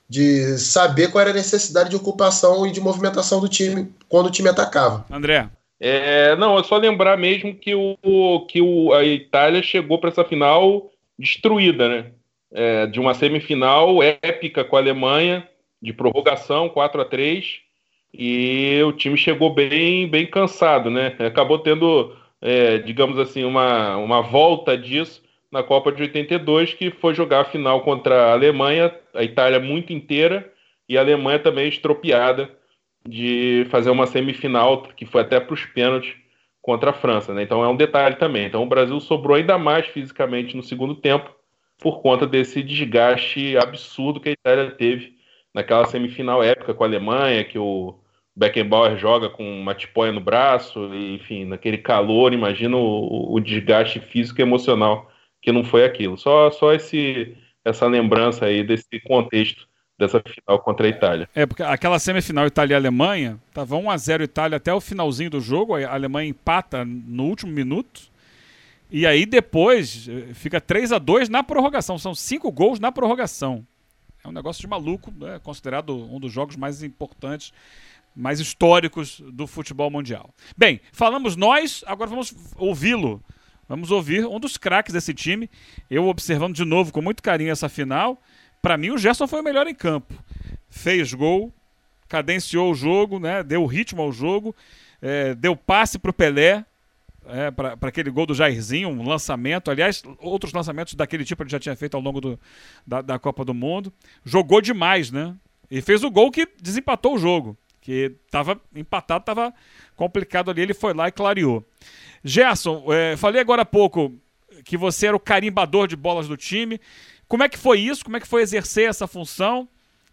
de saber qual era a necessidade de ocupação e de movimentação do time quando o time atacava. André. É, não, é só lembrar mesmo que, o, que o, a Itália chegou para essa final destruída, né? é, de uma semifinal épica com a Alemanha, de prorrogação, 4 a 3 e o time chegou bem, bem cansado, né? Acabou tendo, é, digamos assim, uma, uma volta disso na Copa de 82, que foi jogar a final contra a Alemanha, a Itália muito inteira, e a Alemanha também estropiada de fazer uma semifinal, que foi até para os pênaltis contra a França, né? Então é um detalhe também. Então o Brasil sobrou ainda mais fisicamente no segundo tempo por conta desse desgaste absurdo que a Itália teve naquela semifinal épica com a Alemanha, que o Beckenbauer joga com uma tipóia no braço, e, enfim, naquele calor, imagina o, o, desgaste físico e emocional que não foi aquilo. Só, só esse, essa lembrança aí desse contexto dessa final contra a Itália. É, porque aquela semifinal Itália-Alemanha, tava 1 a 0 Itália até o finalzinho do jogo, a Alemanha empata no último minuto. E aí depois eh, fica 3 a 2 na prorrogação. São cinco gols na prorrogação. É um negócio de maluco, né? considerado um dos jogos mais importantes, mais históricos do futebol mundial. Bem, falamos nós, agora vamos ouvi-lo. Vamos ouvir um dos craques desse time. Eu observando de novo com muito carinho essa final. Para mim, o Gerson foi o melhor em campo. Fez gol, cadenciou o jogo, né? deu ritmo ao jogo, é, deu passe para o Pelé, é, para aquele gol do Jairzinho, um lançamento. Aliás, outros lançamentos daquele tipo ele já tinha feito ao longo do, da, da Copa do Mundo. Jogou demais, né? E fez o gol que desempatou o jogo. Que estava empatado, estava complicado ali. Ele foi lá e clareou. Gerson, é, falei agora há pouco que você era o carimbador de bolas do time. Como é que foi isso? Como é que foi exercer essa função?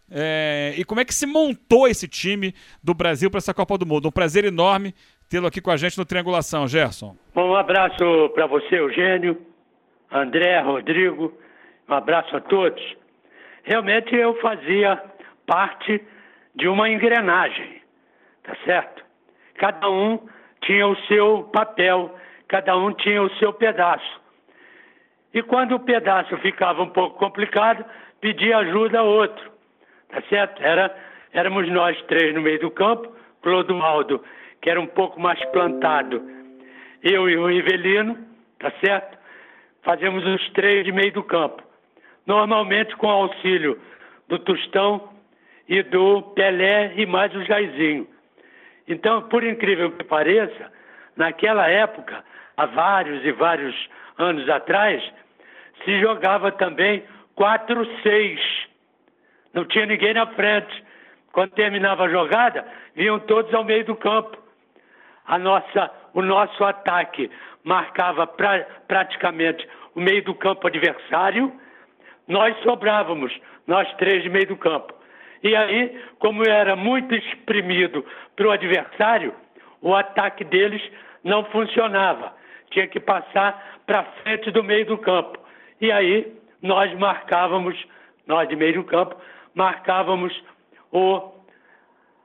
É, e como é que se montou esse time do Brasil para essa Copa do Mundo? Um prazer enorme tê-lo aqui com a gente no Triangulação, Gerson. Bom, um abraço para você, Eugênio, André, Rodrigo, um abraço a todos. Realmente eu fazia parte de uma engrenagem, tá certo? Cada um tinha o seu papel, cada um tinha o seu pedaço. E quando o pedaço ficava um pouco complicado, pedia ajuda a outro, tá certo? Era, éramos nós três no meio do campo, Clodoaldo que era um pouco mais plantado. Eu e o Rivelino, tá certo? Fazemos os três de meio do campo. Normalmente com auxílio do Tostão e do Pelé e mais o Jairzinho. Então, por incrível que pareça, naquela época, há vários e vários anos atrás, se jogava também 4-6. Não tinha ninguém na frente. Quando terminava a jogada, vinham todos ao meio do campo a nossa, o nosso ataque marcava pra, praticamente o meio do campo adversário, nós sobrávamos, nós três de meio do campo. E aí, como era muito exprimido para o adversário, o ataque deles não funcionava. Tinha que passar para frente do meio do campo. E aí, nós marcávamos, nós de meio do campo, marcávamos o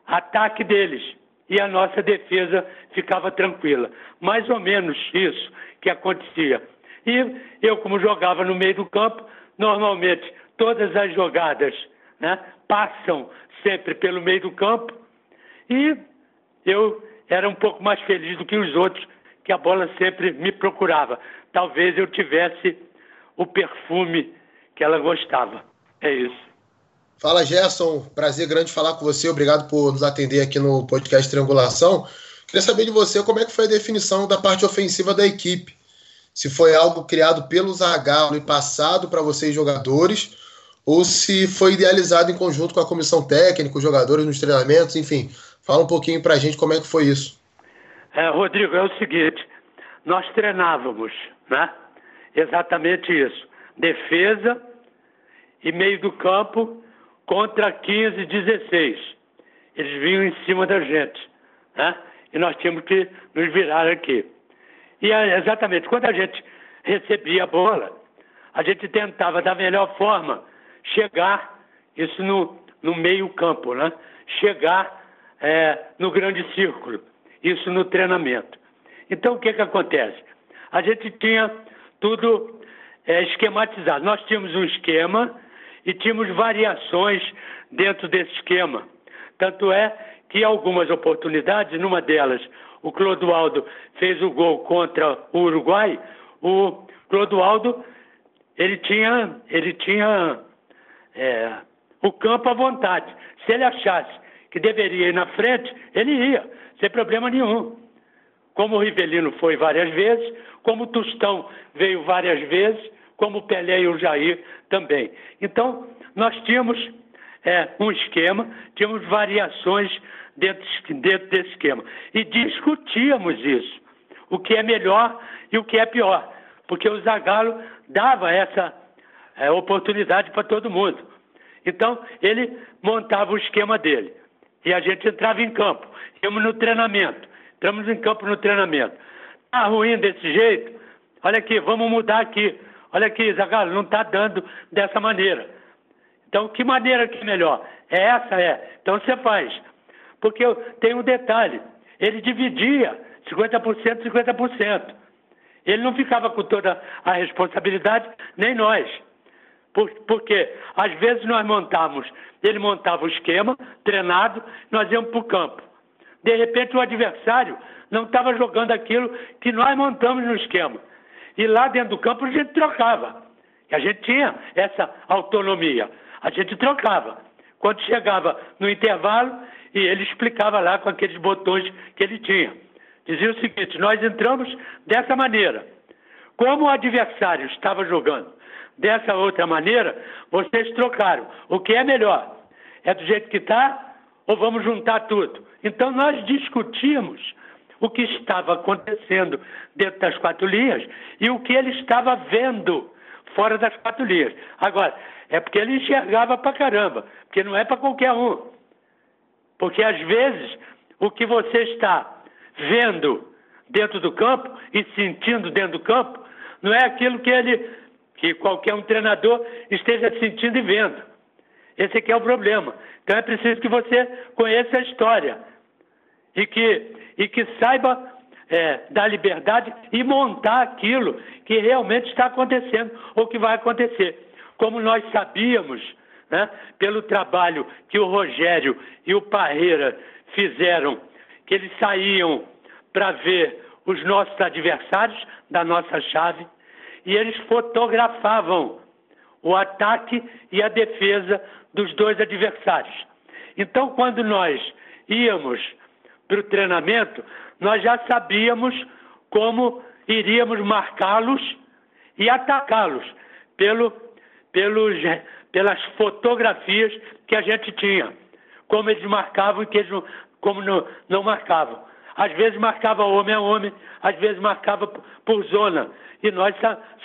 ataque deles e a nossa defesa ficava tranquila. Mais ou menos isso que acontecia. E eu, como jogava no meio do campo, normalmente todas as jogadas né, passam sempre pelo meio do campo e eu era um pouco mais feliz do que os outros, que a bola sempre me procurava. Talvez eu tivesse o perfume que ela gostava. É isso. Fala Gerson, prazer grande falar com você, obrigado por nos atender aqui no podcast Triangulação. Queria saber de você como é que foi a definição da parte ofensiva da equipe. Se foi algo criado pelo Zagallo e passado para vocês jogadores, ou se foi idealizado em conjunto com a comissão técnica, os jogadores nos treinamentos, enfim. Fala um pouquinho para a gente como é que foi isso. É, Rodrigo, é o seguinte, nós treinávamos, né? Exatamente isso. Defesa e meio do campo contra 15, 16. Eles vinham em cima da gente, né? E nós tínhamos que nos virar aqui. E exatamente, quando a gente recebia a bola, a gente tentava da melhor forma chegar, isso no, no meio campo, né? Chegar é, no grande círculo, isso no treinamento. Então o que que acontece? A gente tinha tudo é, esquematizado. Nós tínhamos um esquema e tínhamos variações dentro desse esquema. Tanto é que algumas oportunidades, numa delas, o Clodoaldo fez o gol contra o Uruguai, o Clodoaldo ele tinha, ele tinha é, o campo à vontade. Se ele achasse que deveria ir na frente, ele ia, sem problema nenhum. Como o Rivelino foi várias vezes, como o Tostão veio várias vezes, como o Pelé e o Jair também. Então, nós tínhamos é, um esquema, tínhamos variações dentro, dentro desse esquema. E discutíamos isso, o que é melhor e o que é pior, porque o Zagallo dava essa é, oportunidade para todo mundo. Então, ele montava o esquema dele. E a gente entrava em campo, íamos no treinamento, entramos em campo no treinamento. Está ruim desse jeito? Olha aqui, vamos mudar aqui. Olha aqui, Zagallo, não está dando dessa maneira. Então, que maneira que é melhor? É essa, é. Então você faz. Porque tem um detalhe, ele dividia 50%, 50%. Ele não ficava com toda a responsabilidade, nem nós. Por, porque às vezes nós montávamos, ele montava o esquema, treinado, nós íamos para o campo. De repente o adversário não estava jogando aquilo que nós montamos no esquema. E lá dentro do campo a gente trocava. E a gente tinha essa autonomia. A gente trocava. Quando chegava no intervalo, e ele explicava lá com aqueles botões que ele tinha. Dizia o seguinte: nós entramos dessa maneira. Como o adversário estava jogando dessa outra maneira, vocês trocaram. O que é melhor? É do jeito que está ou vamos juntar tudo? Então nós discutimos o que estava acontecendo dentro das quatro linhas e o que ele estava vendo fora das quatro linhas. Agora, é porque ele enxergava pra caramba, porque não é para qualquer um. Porque às vezes o que você está vendo dentro do campo e sentindo dentro do campo não é aquilo que ele, que qualquer um treinador esteja sentindo e vendo. Esse aqui é o problema. Então é preciso que você conheça a história e que, e que saiba é, dar liberdade e montar aquilo que realmente está acontecendo ou que vai acontecer. Como nós sabíamos, né, pelo trabalho que o Rogério e o Parreira fizeram, que eles saíam para ver os nossos adversários da nossa chave e eles fotografavam o ataque e a defesa dos dois adversários. Então, quando nós íamos para o treinamento, nós já sabíamos como iríamos marcá-los e atacá-los pelo, pelos, pelas fotografias que a gente tinha, como eles marcavam e como não, não marcavam. Às vezes marcava homem a homem, às vezes marcava por zona. E nós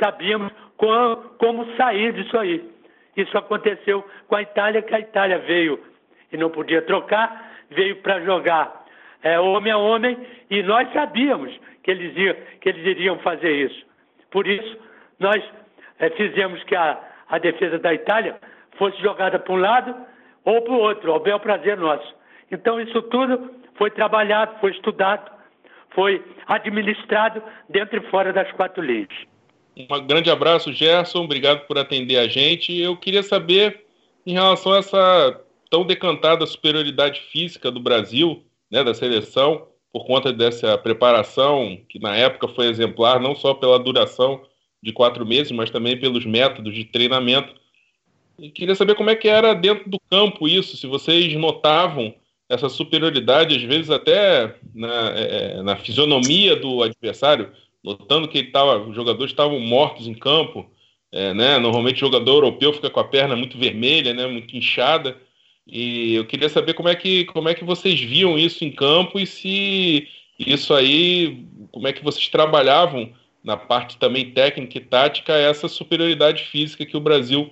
sabíamos como, sair disso aí. Isso aconteceu com a Itália, que a Itália veio e não podia trocar, veio para jogar é, homem a homem, e nós sabíamos que eles, que eles iriam fazer isso. Por isso, nós é, fizemos que a, a defesa da Itália fosse jogada para um lado ou para o outro, ao bel prazer nosso. Então, isso tudo foi trabalhado, foi estudado, foi administrado dentro e fora das quatro leis. Um grande abraço, Gerson. Obrigado por atender a gente. Eu queria saber, em relação a essa tão decantada superioridade física do Brasil, né, da seleção, por conta dessa preparação, que na época foi exemplar, não só pela duração de quatro meses, mas também pelos métodos de treinamento. E queria saber como é que era dentro do campo isso, se vocês notavam essa superioridade, às vezes até na, é, é na fisionomia do adversário, notando que ele tava, os jogadores estavam mortos em campo. É, né? Normalmente o jogador europeu fica com a perna muito vermelha, né? muito inchada. E eu queria saber como é que, como é que vocês viam isso em campo e se isso aí, como é que vocês trabalhavam na parte também técnica e tática essa superioridade física que o Brasil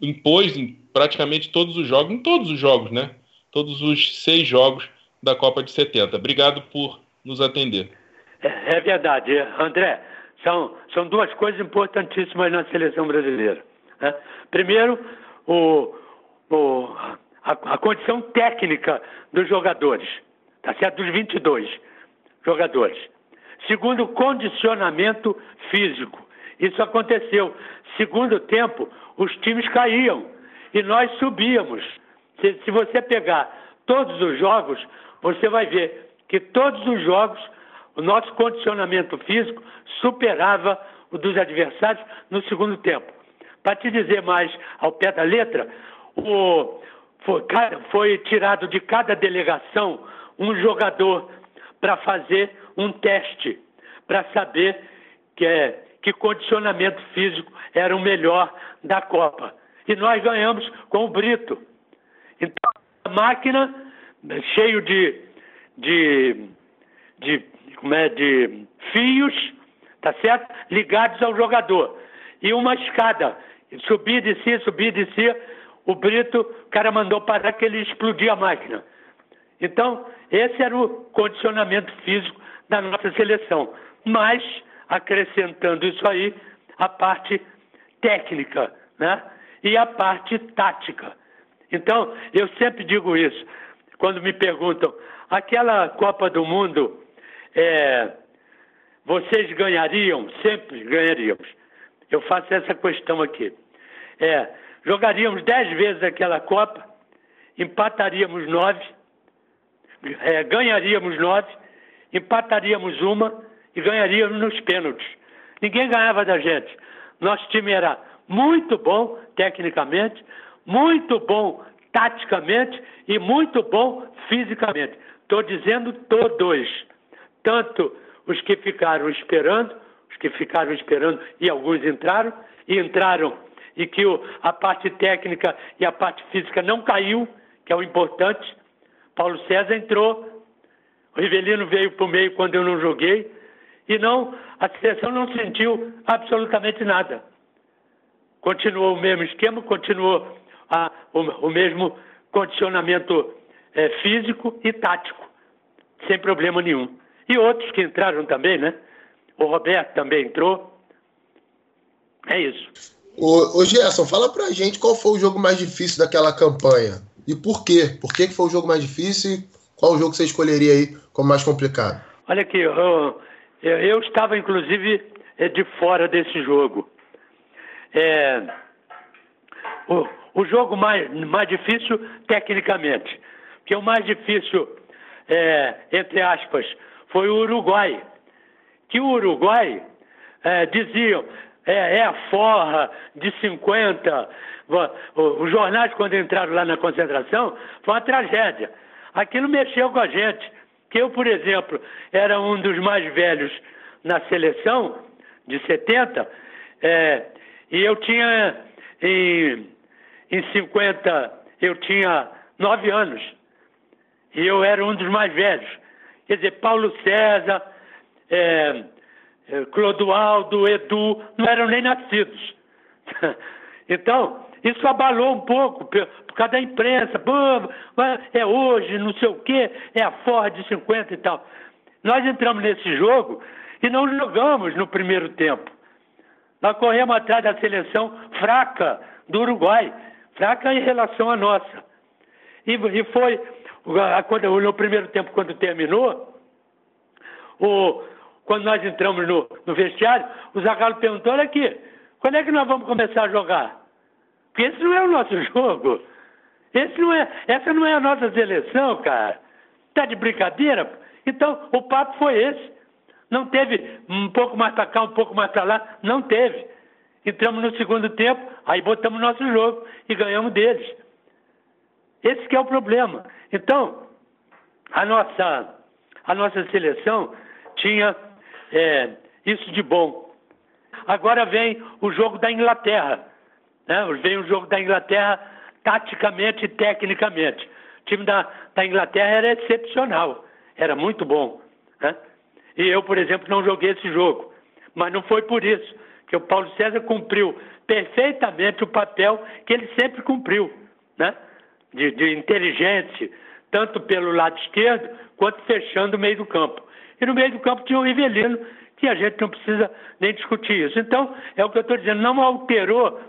impôs em praticamente todos os jogos, em todos os jogos, né? Todos os seis jogos da Copa de 70. Obrigado por nos atender. É, é verdade, André. São, são duas coisas importantíssimas na seleção brasileira. Né? Primeiro, o, o, a, a, condição técnica dos jogadores, tá certo? Dos 22 jogadores. Segundo, condicionamento físico. Isso aconteceu. Segundo tempo, os times caíam e nós subíamos. Se, se você pegar todos os jogos, você vai ver que todos os jogos o nosso condicionamento físico superava dos adversários no segundo tempo. Para te dizer mais ao pé da letra, o, foi, foi tirado de cada delegação um jogador para fazer um teste, para saber que, é, que condicionamento físico era o melhor da Copa. E nós ganhamos com o Brito. Então, a máquina cheio de, de, de, como é, de fios, tá certo? Ligados ao jogador. E uma escada. Subia e descia, subia e descia. O Brito, o cara mandou parar que ele explodia a máquina. Então, esse era o condicionamento físico da nossa seleção. Mas, acrescentando isso aí, a parte técnica, né? E a parte tática. Então, eu sempre digo isso, quando me perguntam, aquela Copa do Mundo, é, vocês ganhariam? Sempre ganharíamos. Eu faço essa questão aqui. É, jogaríamos dez vezes aquela Copa, empataríamos nove, é, ganharíamos nove, empataríamos uma e ganharíamos nos pênaltis. Ninguém ganhava da gente. Nosso time era muito bom tecnicamente, muito bom taticamente e muito bom fisicamente. Estou dizendo todos, tanto os que ficaram esperando, os que ficaram esperando e alguns entraram, e entraram e que o, a parte técnica e a parte física não caiu, que é o importante. Paulo César entrou, o Rivelino veio para o meio quando eu não joguei, e não, a seleção não sentiu absolutamente nada. Continuou o mesmo esquema, continuou a, o, o, mesmo condicionamento é, físico e tático, sem problema nenhum. E outros que entraram também, né? O Roberto também entrou. É isso. Ô, ô Gerson, fala pra gente qual foi o jogo mais difícil daquela campanha. E por quê? Por que, que foi o jogo mais difícil e qual o jogo que você escolheria aí como mais complicado? Olha aqui, eu, eu estava inclusive é, de fora desse jogo. É, o, o jogo mais, mais difícil tecnicamente, que o mais difícil, é, entre aspas, foi o Uruguai. Que o Uruguai é, diziam, é, é, a forra de 50. Os jornais, quando entraram lá na concentração, foi uma tragédia. Aquilo mexeu com a gente. Que eu, por exemplo, era um dos mais velhos na seleção, de 70, é, e eu tinha, em, em 50, eu tinha nove anos. E eu era um dos mais velhos. Quer dizer, Paulo César, é, é Clodoaldo, Edu, não eram nem nascidos. (laughs) então, isso abalou um pouco por, causa da imprensa. é hoje, não sei o quê, é a Ford de 50 e tal. Nós entramos nesse jogo e não jogamos no primeiro tempo. Nós corremos atrás da seleção fraca do Uruguai, fraca em relação à nossa. E, e foi, quando, no primeiro tempo, quando terminou, o, quando nós entramos no, no vestiário, o Zagallo perguntou, olha aqui, quando é que nós vamos começar a jogar? Porque esse não é o nosso (laughs) jogo. Esse não é, essa não é a nossa seleção, cara. Tá de brincadeira? Então, o papo foi esse. Não teve um pouco mais para cá, um pouco mais para lá. Não teve. Entramos no segundo tempo, aí botamos nosso jogo e ganhamos deles. Esse que é o problema. Então, a nossa, a nossa seleção tinha é, isso de bom. Agora vem o jogo da Inglaterra. Né? Vem o jogo da Inglaterra taticamente e tecnicamente. O time da, da Inglaterra era excepcional, era muito bom. Né? E eu, por exemplo, não joguei esse jogo. Mas não foi por isso que o Paulo César cumpriu perfeitamente o papel que ele sempre cumpriu, né? De, de inteligente, tanto pelo lado esquerdo quanto fechando o meio do campo. E no meio do campo tinha o Rivelino, que a gente não precisa nem discutir isso. Então, é o que eu estou dizendo, não alterou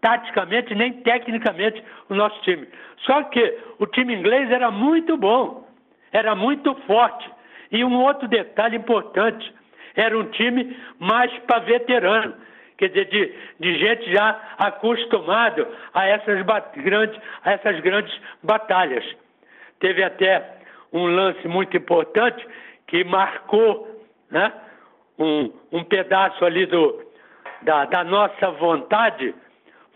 taticamente nem tecnicamente o nosso time. Só que o time inglês era muito bom, era muito forte. E um outro detalhe importante, era um time mais para veterano, quer dizer, de, de gente já acostumado a essas, grandes, a essas grandes batalhas. Teve até um lance muito importante que marcou né, um, um pedaço ali do, da, da nossa vontade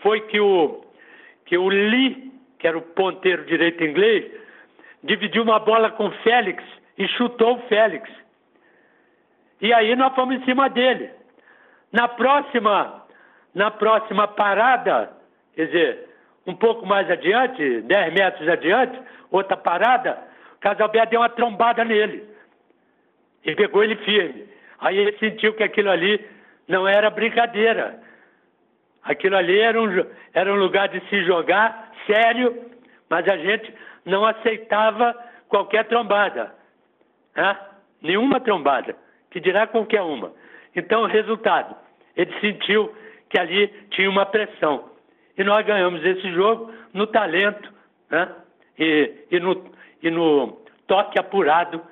foi que o, que o Lee, que era o ponteiro direito inglês, dividiu uma bola com o Félix e chutou o Félix. E aí nós fomos em cima dele. Na próxima, na próxima parada, quer dizer, um pouco mais adiante, 10 metros adiante, outra parada, Casalberto deu uma trombada nele. E pegou ele firme. Aí ele sentiu que aquilo ali não era brincadeira. Aquilo ali era um, era um lugar de se jogar sério, mas a gente não aceitava qualquer trombada. Né? Nenhuma trombada, que dirá qualquer uma. Então, resultado, ele sentiu que ali tinha uma pressão. E nós ganhamos esse jogo no talento né? e, e, no, e no toque apurado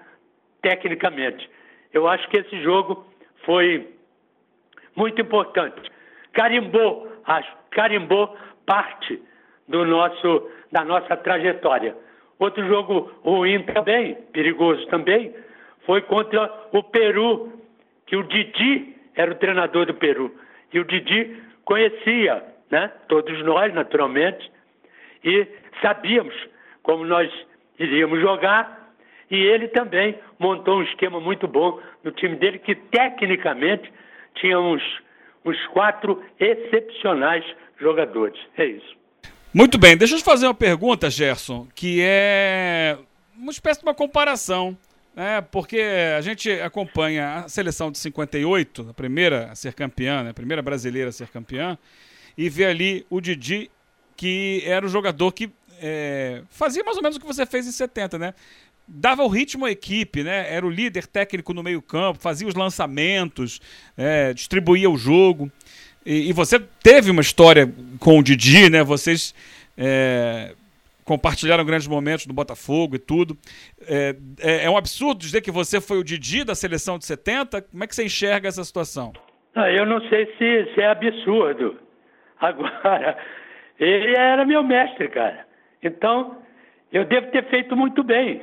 tecnicamente. Eu acho que esse jogo foi muito importante. Carimbou, acho, carimbou parte do nosso, da nossa trajetória. Outro jogo ruim também, perigoso também, foi contra o Peru, que o Didi era o treinador do Peru. E o Didi conhecia, né? todos nós, naturalmente, e sabíamos como nós iríamos jogar, e ele também montou um esquema muito bom no time dele, que tecnicamente tinha uns, uns quatro excepcionais jogadores. É isso. Muito bem, deixa eu te fazer uma pergunta, Gerson, que é uma espécie de uma comparação, né? Porque a gente acompanha a seleção de 58, a primeira a ser campeã, né? a primeira brasileira a ser campeã, e vê ali o Didi, que era o jogador que é, fazia mais ou menos o que você fez em 70, né? dava o ritmo à equipe, né? Era o líder técnico no meio-campo, fazia os lançamentos, é, distribuía o jogo. E, e, você teve uma história com o Didi, né? Vocês é, compartilharam grandes momentos do Botafogo e tudo. É, é, é, um absurdo dizer que você foi o Didi da seleção de 70. Como é que você enxerga essa situação? Ah, eu não sei se, se é absurdo. Agora, (laughs) ele era meu mestre, cara. Então, eu devo ter feito muito bem.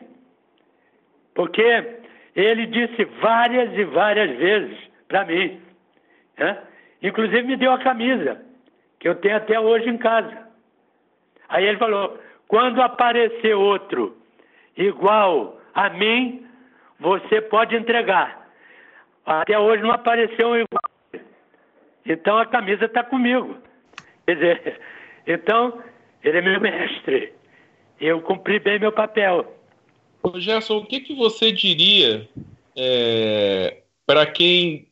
Porque ele disse várias e várias vezes para mim, né? inclusive me deu a camisa, que eu tenho até hoje em casa. Aí ele falou: quando aparecer outro igual a mim, você pode entregar. Até hoje não apareceu um igual. Então a camisa está comigo. Quer dizer, (laughs) então ele é meu mestre. Eu cumpri bem meu papel. Ô Gerson, o que, que você diria é, para quem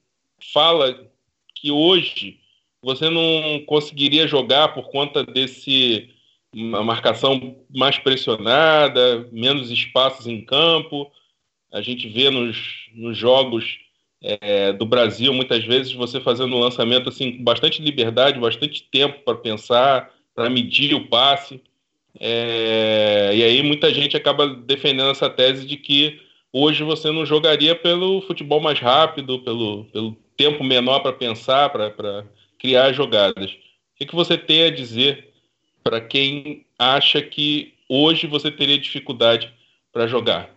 fala que hoje você não conseguiria jogar por conta desse uma marcação mais pressionada, menos espaços em campo. A gente vê nos, nos jogos é, do Brasil muitas vezes você fazendo um lançamento assim com bastante liberdade, bastante tempo para pensar, para medir o passe. É, e aí muita gente acaba defendendo essa tese de que hoje você não jogaria pelo futebol mais rápido, pelo, pelo tempo menor para pensar, para criar jogadas. O que, que você tem a dizer para quem acha que hoje você teria dificuldade para jogar?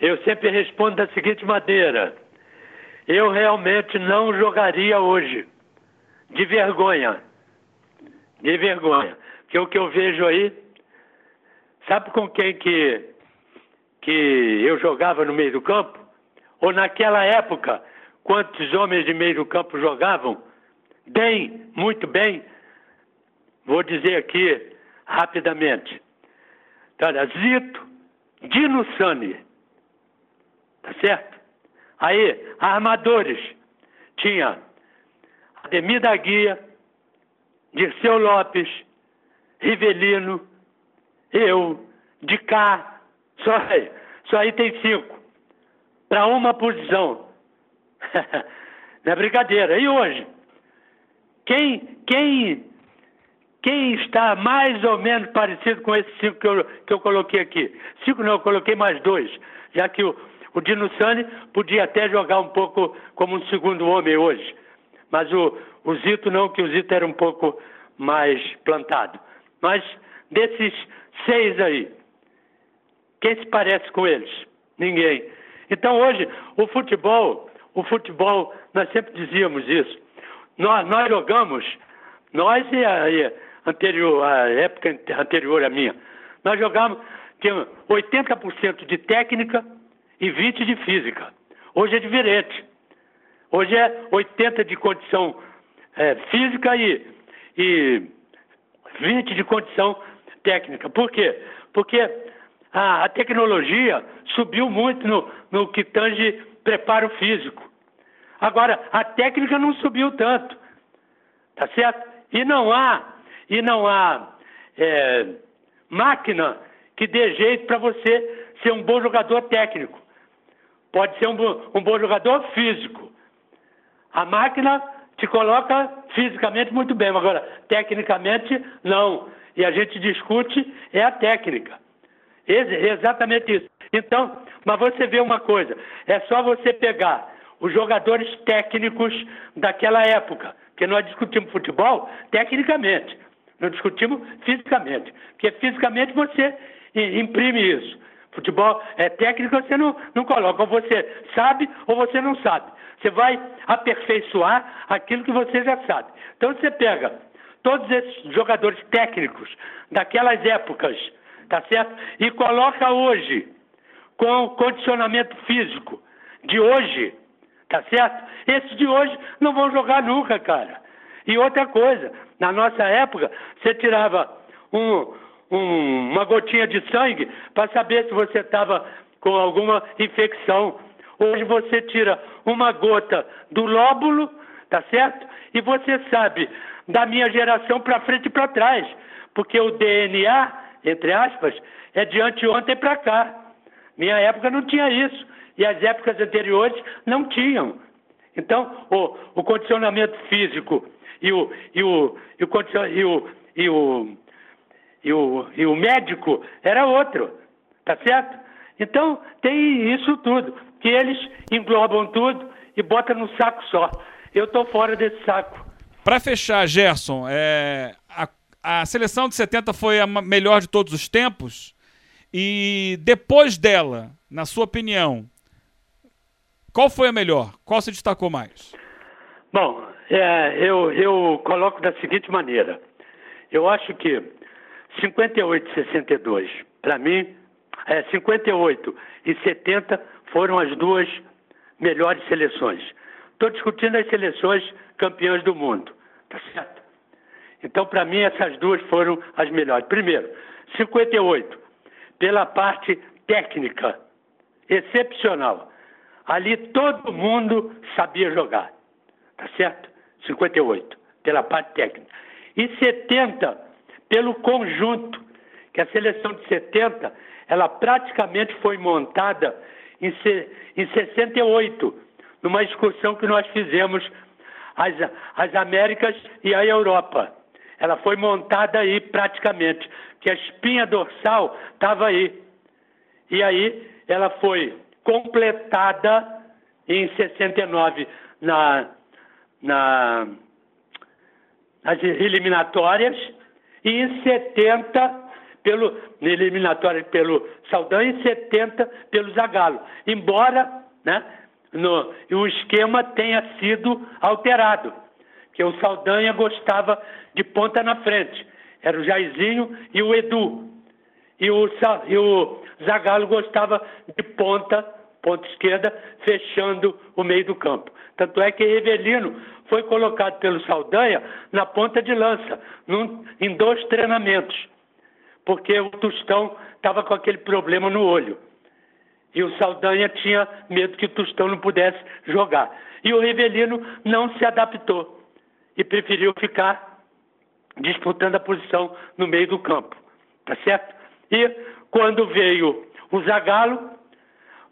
Eu sempre respondo da seguinte maneira: eu realmente não jogaria hoje, de vergonha. De vergonha que o que eu vejo aí, sabe com quem que, que eu jogava no meio do campo? Ou naquela época, quantos homens de meio do campo jogavam? Bem, muito bem. Vou dizer aqui rapidamente. Zito, Dino Sani. Tá certo? Aí, armadores. Tinha Ademir da Guia, Dirceu Lopes, Rivelino, eu, de cá, só, só aí tem cinco. Para uma posição. (laughs) Não é brincadeira. E hoje? Quem, quem, quem está mais ou menos parecido com esses cinco que eu, que eu coloquei aqui? Cinco não, eu coloquei mais dois, já que o, o Dino Sani podia até jogar um pouco como um segundo homem hoje. Mas o, o Zito não, que o Zito era um pouco mais plantado. Mas desses seis aí, quem se parece com eles? Ninguém. Então hoje, o futebol, o futebol, nós sempre dizíamos isso, nós, nós jogamos, nós e a, e anterior, a época ante- anterior à minha, nós jogávamos, tinha 80% de técnica e 20% de física. Hoje é diferente. Hoje é 80% de condição eh, física e, e 20% de condição técnica. Por quê? Porque a, a tecnologia subiu muito no, no que tange preparo físico. Agora, a técnica não subiu tanto. Tá certo? E não há, e não há é, máquina que dê jeito para você ser um bom jogador técnico. Pode ser um, um bom jogador físico. A máquina te coloca fisicamente muito bem, mas agora, tecnicamente, não. E a gente discute é a técnica. Ex- exatamente isso. Então, mas você vê uma coisa, é só você pegar os jogadores técnicos daquela época, que nós discutimos futebol tecnicamente, não discutimos fisicamente, porque fisicamente você imprime isso. Futebol é técnico, você não, não coloca, ou você sabe ou você não sabe. Você vai aperfeiçoar aquilo que você já sabe. Então você pega todos esses jogadores técnicos daquelas épocas, tá certo? E coloca hoje com o condicionamento físico de hoje, tá certo? Esses de hoje não vão jogar nunca, cara. E outra coisa, na nossa época, você tirava um- um- uma gotinha de sangue para saber se você estava com alguma infecção. Hoje você tira uma gota do lóbulo, tá certo? E você sabe da minha geração para frente e para trás, porque o DNA, entre aspas, é de anteontem para cá. Minha época não tinha isso. E as épocas anteriores não tinham. Então, o, o condicionamento físico e o, e o, e o, e o, e o, e o, e o médico era outro. Tá certo? Então, tem isso tudo, que eles englobam tudo e botam num saco só. Eu estou fora desse saco. Pra fechar, Gerson, é, a, a seleção de 70 foi a melhor de todos os tempos. E depois dela, na sua opinião, qual foi a melhor? Qual se destacou mais? Bom, é, eu, eu coloco da seguinte maneira. Eu acho que 58 e 62, para mim, é, 58 e 70 foram as duas melhores seleções. Estou discutindo as seleções campeãs do mundo, tá certo? Então, para mim, essas duas foram as melhores. Primeiro, 58, pela parte técnica, excepcional. Ali todo mundo sabia jogar, tá certo? 58, pela parte técnica. E 70, pelo conjunto, que a seleção de 70, ela praticamente foi montada em, em 68, numa excursão que nós fizemos às, às Américas e à Europa. Ela foi montada aí praticamente, que a espinha dorsal estava aí. E aí ela foi completada em 69 na, na, nas eliminatórias e em 70 pelo na eliminatória pelo Saldanha e 70 pelo Zagallo. Embora, né, no, o esquema tenha sido alterado, que o Saldanha gostava de ponta na frente. Era o Jairzinho e o Edu. E o, e o Zagallo gostava de ponta, ponta esquerda, fechando o meio do campo. Tanto é que Evelino foi colocado pelo Saldanha na ponta de lança, num- em dois treinamentos, porque o Tostão estava com aquele problema no olho. E o Saldanha tinha medo que o Tostão não pudesse jogar. E o Rivelino não se adaptou e preferiu ficar disputando a posição no meio do campo. Tá certo? E quando veio o Zagallo,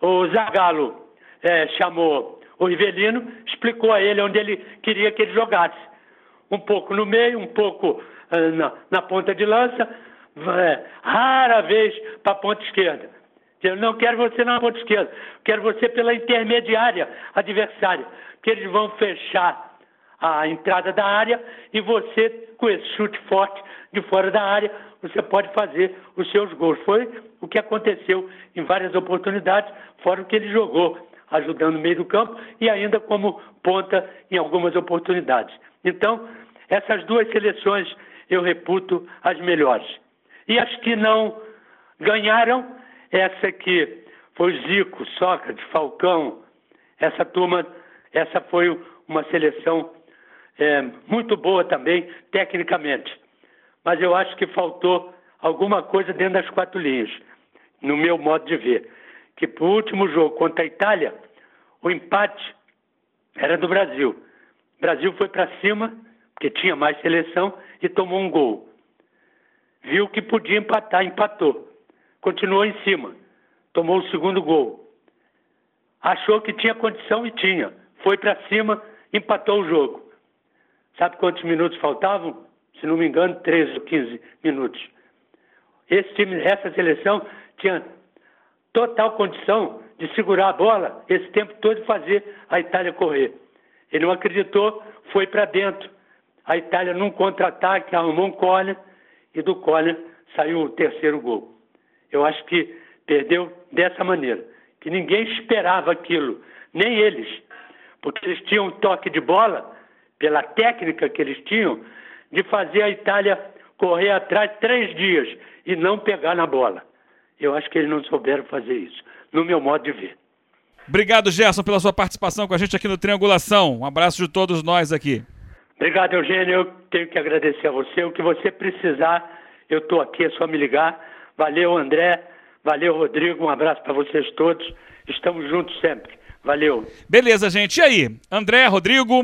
o Zagallo eh, chamou o Rivelino, explicou a ele onde ele queria que ele jogasse. Um pouco no meio, um pouco eh, na, na ponta de lança, eh, rara vez para a ponta esquerda. Eu não quero você na ponta esquerda, quero você pela intermediária adversária, que eles vão fechar a entrada da área e você, com esse chute forte de fora da área, você pode fazer os seus gols. Foi o que aconteceu em várias oportunidades, fora o que ele jogou, ajudando no meio do campo e ainda como ponta em algumas oportunidades. Então, essas duas seleções eu reputo as melhores. E as que não ganharam, essa que foi Zico, Sócrates, Falcão, essa turma, essa foi uma seleção é, muito boa também, tecnicamente. Mas eu acho que faltou alguma coisa dentro das quatro linhas, no meu modo de ver. Que para o último jogo contra a Itália, o empate era do Brasil. O Brasil foi para cima, porque tinha mais seleção, e tomou um gol. Viu que podia empatar, empatou. Continuou em cima, tomou o segundo gol. Achou que tinha condição e tinha. Foi para cima, empatou o jogo. Sabe quantos minutos faltavam? Se não me engano, 13 ou 15 minutos. Esse time, essa seleção tinha total condição de segurar a bola esse tempo todo e fazer a Itália correr. Ele não acreditou, foi para dentro. A Itália, num contra-ataque, arrumou um corner e do corner saiu o terceiro gol. Eu acho que perdeu dessa maneira, que ninguém esperava aquilo, nem eles, porque eles tinham um toque de bola, pela técnica que eles tinham, de fazer a Itália correr atrás três dias e não pegar na bola. Eu acho que eles não souberam fazer isso, no meu modo de ver. Obrigado, Gerson, pela sua participação com a gente aqui no Triangulação. Um abraço de todos nós aqui. Obrigado, Eugênio. Eu tenho que agradecer a você. O que você precisar, eu estou aqui, é só me ligar. Valeu, André. Valeu, Rodrigo. Um abraço para vocês todos. Estamos juntos sempre. Valeu. Beleza, gente. E aí? André, Rodrigo,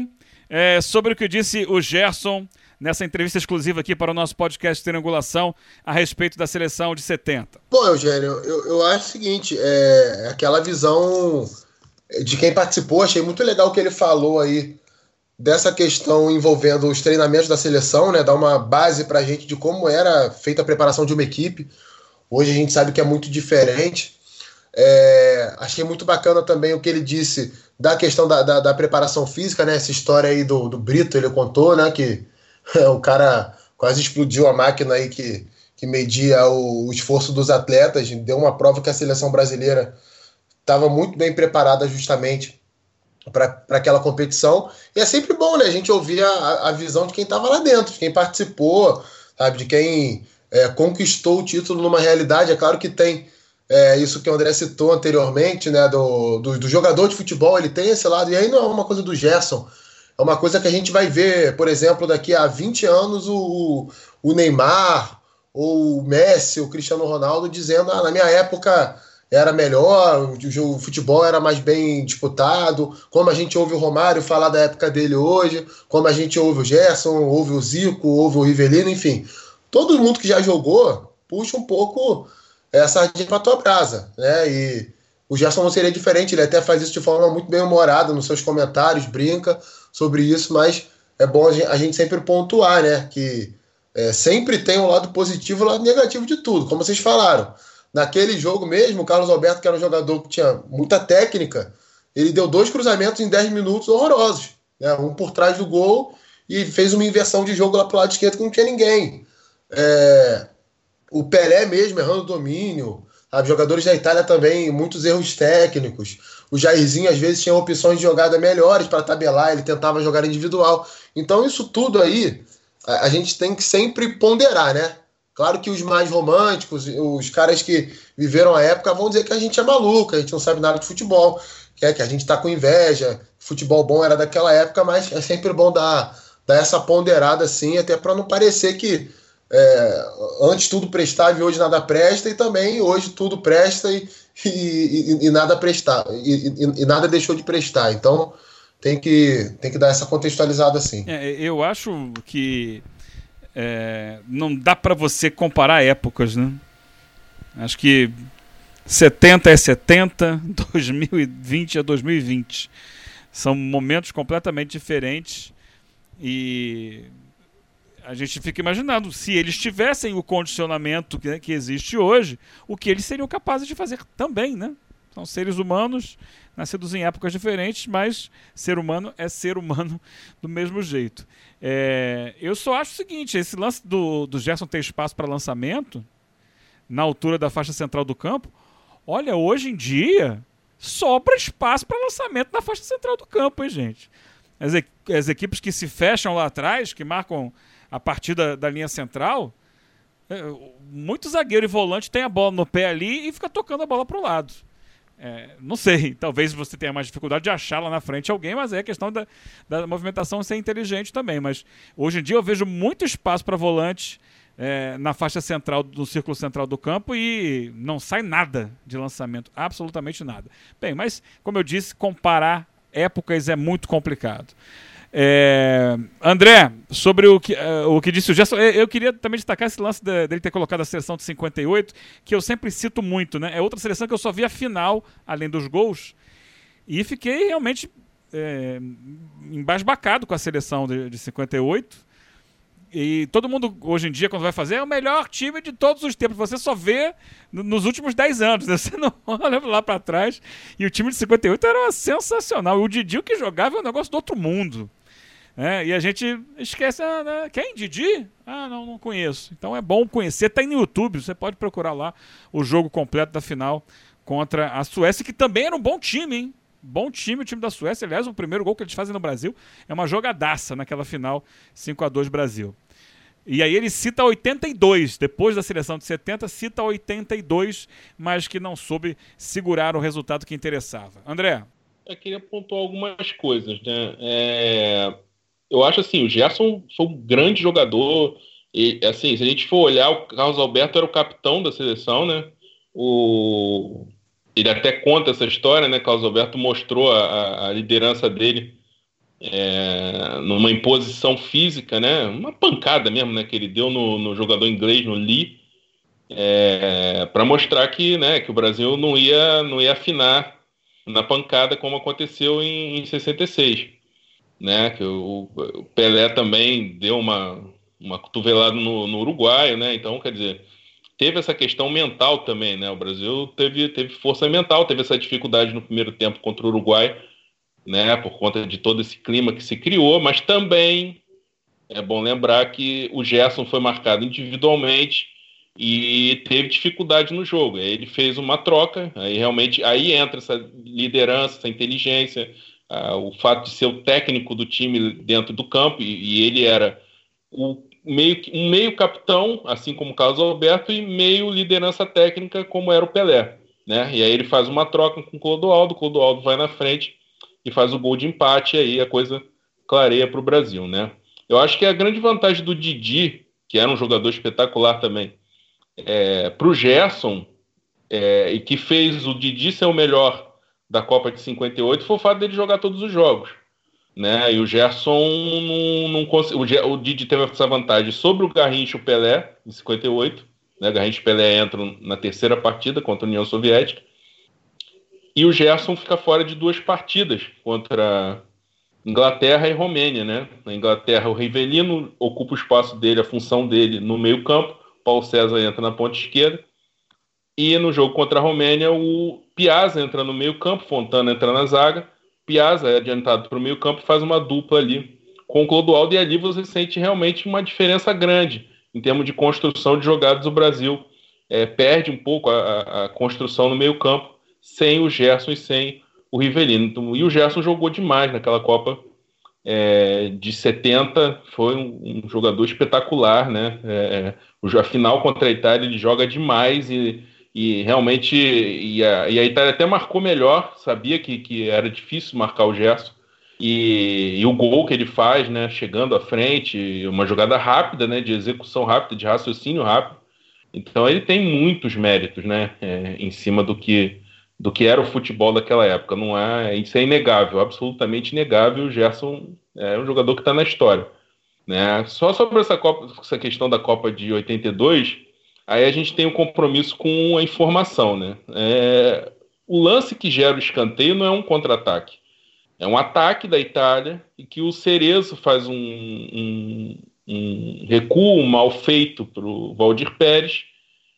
é, sobre o que disse o Gerson nessa entrevista exclusiva aqui para o nosso podcast Triangulação a respeito da seleção de 70. Bom, Eugênio, eu, eu acho o seguinte, é aquela visão de quem participou, achei muito legal o que ele falou aí dessa questão envolvendo os treinamentos da seleção, né, dar uma base para a gente de como era feita a preparação de uma equipe. Hoje a gente sabe que é muito diferente. É, achei muito bacana também o que ele disse da questão da, da, da, preparação física, né? Essa história aí do, do Brito, ele contou, né? Que o (laughs) cara quase explodiu a máquina aí que, que media o, o esforço dos atletas. Deu uma prova que a seleção brasileira estava muito bem preparada justamente para aquela competição. E é sempre bom, né? A gente ouvir a, a visão de quem estava lá dentro, de quem participou, sabe? De quem é, conquistou o título numa realidade. É claro que tem é, isso que o André citou anteriormente, né? Do, do, do, jogador de futebol, ele tem esse lado. E aí não é uma coisa do Gerson. É uma coisa que a gente vai ver, por exemplo, daqui a 20 anos o, o Neymar, ou o Messi, o Cristiano Ronaldo dizendo: ah, na minha época era melhor, o futebol era mais bem disputado, como a gente ouve o Romário falar da época dele hoje, como a gente ouve o Gerson, ouve o Zico, ouve o Rivelino, enfim. Todo mundo que já jogou puxa um pouco essa sardinha para tua brasa, né? E o Gerson não seria diferente, ele até faz isso de forma muito bem humorada nos seus comentários, brinca sobre isso, mas é bom a gente sempre pontuar, né? Que é, sempre tem um lado positivo e um lado negativo de tudo, como vocês falaram. Naquele jogo mesmo, o Carlos Alberto, que era um jogador que tinha muita técnica, ele deu dois cruzamentos em 10 minutos horrorosos. Né? Um por trás do gol e fez uma inversão de jogo lá pro lado esquerdo que não tinha ninguém. É... O Pelé mesmo errando domínio. Sabe? Jogadores da Itália também, muitos erros técnicos. O Jairzinho às vezes tinha opções de jogada melhores para tabelar, ele tentava jogar individual. Então isso tudo aí a, a gente tem que sempre ponderar, né? Claro que os mais românticos, os caras que viveram a época vão dizer que a gente é maluco, a gente não sabe nada de futebol, que, é, que a gente está com inveja, futebol bom era daquela época, mas é sempre bom dar, dar essa ponderada assim, até para não parecer que é, antes tudo prestava e hoje nada presta, e também hoje tudo presta e, e, e, e nada prestar, e, nada deixou de prestar. Então tem que, tem que dar essa contextualizada assim. É, eu acho que é, não dá para você comparar épocas, né? Acho que 70 é 70, 2020 (laughs) é 2020. São momentos completamente diferentes e a gente fica imaginando se eles tivessem o condicionamento que, que existe hoje, o que eles seriam capazes de fazer também, né? São seres humanos nascidos em épocas diferentes, mas ser humano é ser humano (laughs) do mesmo jeito. É, eu só acho o seguinte: esse lance do, do Gerson ter espaço para lançamento, na altura da faixa central do campo, olha, hoje em dia sobra espaço para lançamento na faixa central do campo, hein, gente? as, as equipes que se fecham lá atrás, que marcam a partida da linha central, é, muito zagueiro e volante tem a bola no pé ali e fica tocando a bola pro lado. É, não sei, (laughs) talvez você tenha mais dificuldade de achar lá na frente alguém, mas é questão da, da movimentação ser inteligente também. Mas hoje em dia eu vejo muito espaço para volante é, na faixa central, no círculo central do campo e não sai nada de lançamento, absolutamente nada. Bem, mas como eu disse, comparar épocas é muito complicado. É, André, sobre o que, eh, o que disse o Gerson, eu, eu queria também destacar esse lance de- dele ter colocado a seleção de 58, que eu sempre cito muito, né? É outra seleção que eu só vi a final, além dos gols, e fiquei realmente é, embasbacado com a seleção de, de 58. E todo mundo, hoje em dia, quando vai fazer, é o melhor time de todos os tempos. Você só vê no- nos últimos 10 anos. né? (laughs) Você não olha lá pra trás. E o time de 58 era sensacional. E o Didi o que jogava é um negócio do outro mundo. Né? e a gente esquece. Ah, né? Quem? Didi? Ah, não, não conheço. Então é bom conhecer. Tá aí no YouTube. Você pode procurar lá o jogo completo da final contra a Suécia, que também era um bom time, hein? Bom time o time da Suécia. Aliás, o primeiro gol que eles fazem no Brasil é uma jogadaça naquela final 5 a 2 Brasil. E aí ele cita 82, depois da seleção de 70, cita 82, mas que não soube segurar o resultado que interessava. André, Eu queria pontuar algumas coisas, né? É, eu acho assim, o Gerson foi um grande jogador. E, assim, se a gente for olhar, o Carlos Alberto era o capitão da seleção, né? O... Ele até conta essa história, né? Carlos Alberto mostrou a, a- liderança dele é, numa imposição física, né? Uma pancada mesmo, né? Que ele deu no, no jogador inglês, no Lee, para mostrar que, né? Que o Brasil não ia, não ia afinar na pancada como aconteceu em, em 66, né? Que o, o Pelé também deu uma, uma cotovelada no, no Uruguai, né? Então, quer dizer, teve essa questão mental também, né? O Brasil teve, teve força mental, teve essa dificuldade no primeiro tempo contra o Uruguai, né? Por conta de todo esse clima que se criou, mas também é bom lembrar que o Gerson foi marcado individualmente e teve dificuldade no jogo. Aí ele fez uma troca, aí realmente aí entra essa liderança, essa inteligência, ah, o fato de ser o técnico do time dentro do campo e, e ele era o meio, um meio capitão, assim como o Carlos Alberto, e meio liderança técnica, como era o Pelé. Né? E aí ele faz uma troca com o Clodoaldo, o Clodoaldo vai na frente e faz o gol de empate, e aí a coisa clareia para o Brasil. Né? Eu acho que a grande vantagem do Didi, que era um jogador espetacular também, é, para o Gerson, é, e que fez o Didi ser o melhor da Copa de 58, foi o fato dele jogar todos os jogos. Né? E o Gerson não, não conseguiu. O, Didi teve essa vantagem sobre o Garrincha e o Pelé, em 58. Né? Garrincha e Pelé entram na terceira partida contra a União Soviética. E o Gerson fica fora de duas partidas contra Inglaterra e Romênia. Né? Na Inglaterra, o Rivelino ocupa o espaço dele, a função dele no meio-campo. Paulo César entra na ponta esquerda. E no jogo contra a Romênia, o Piazza entra no meio-campo, Fontana entra na zaga. Piazza é adiantado para o meio-campo e faz uma dupla ali com o Clodoaldo. E ali você sente realmente uma diferença grande em termos de construção de jogadas. O Brasil é, perde um pouco a, a- construção no meio-campo sem o Gerson e sem o Rivelino. Então, e o Gerson jogou demais naquela Copa é, de 70, foi um, um jogador espetacular, né? É, o, a final contra a Itália ele joga demais e, e realmente e a, e a Itália até marcou melhor, sabia que, que era difícil marcar o Gerson. E, e o gol que ele faz, né, chegando à frente, uma jogada rápida, né, de execução rápida, de raciocínio rápido. Então ele tem muitos méritos, né, é, em cima do que do que era o futebol daquela época. Não é, isso é inegável, absolutamente inegável. O Gerson é um jogador que está na história, né? Só sobre essa Copa, essa questão da Copa de 82, aí a gente tem um compromisso com a informação, né? É, o lance que gera o escanteio não é um contra-ataque, é um ataque da Itália e que o Cerezo faz um, um, um recuo mal feito para o Valdir Pérez.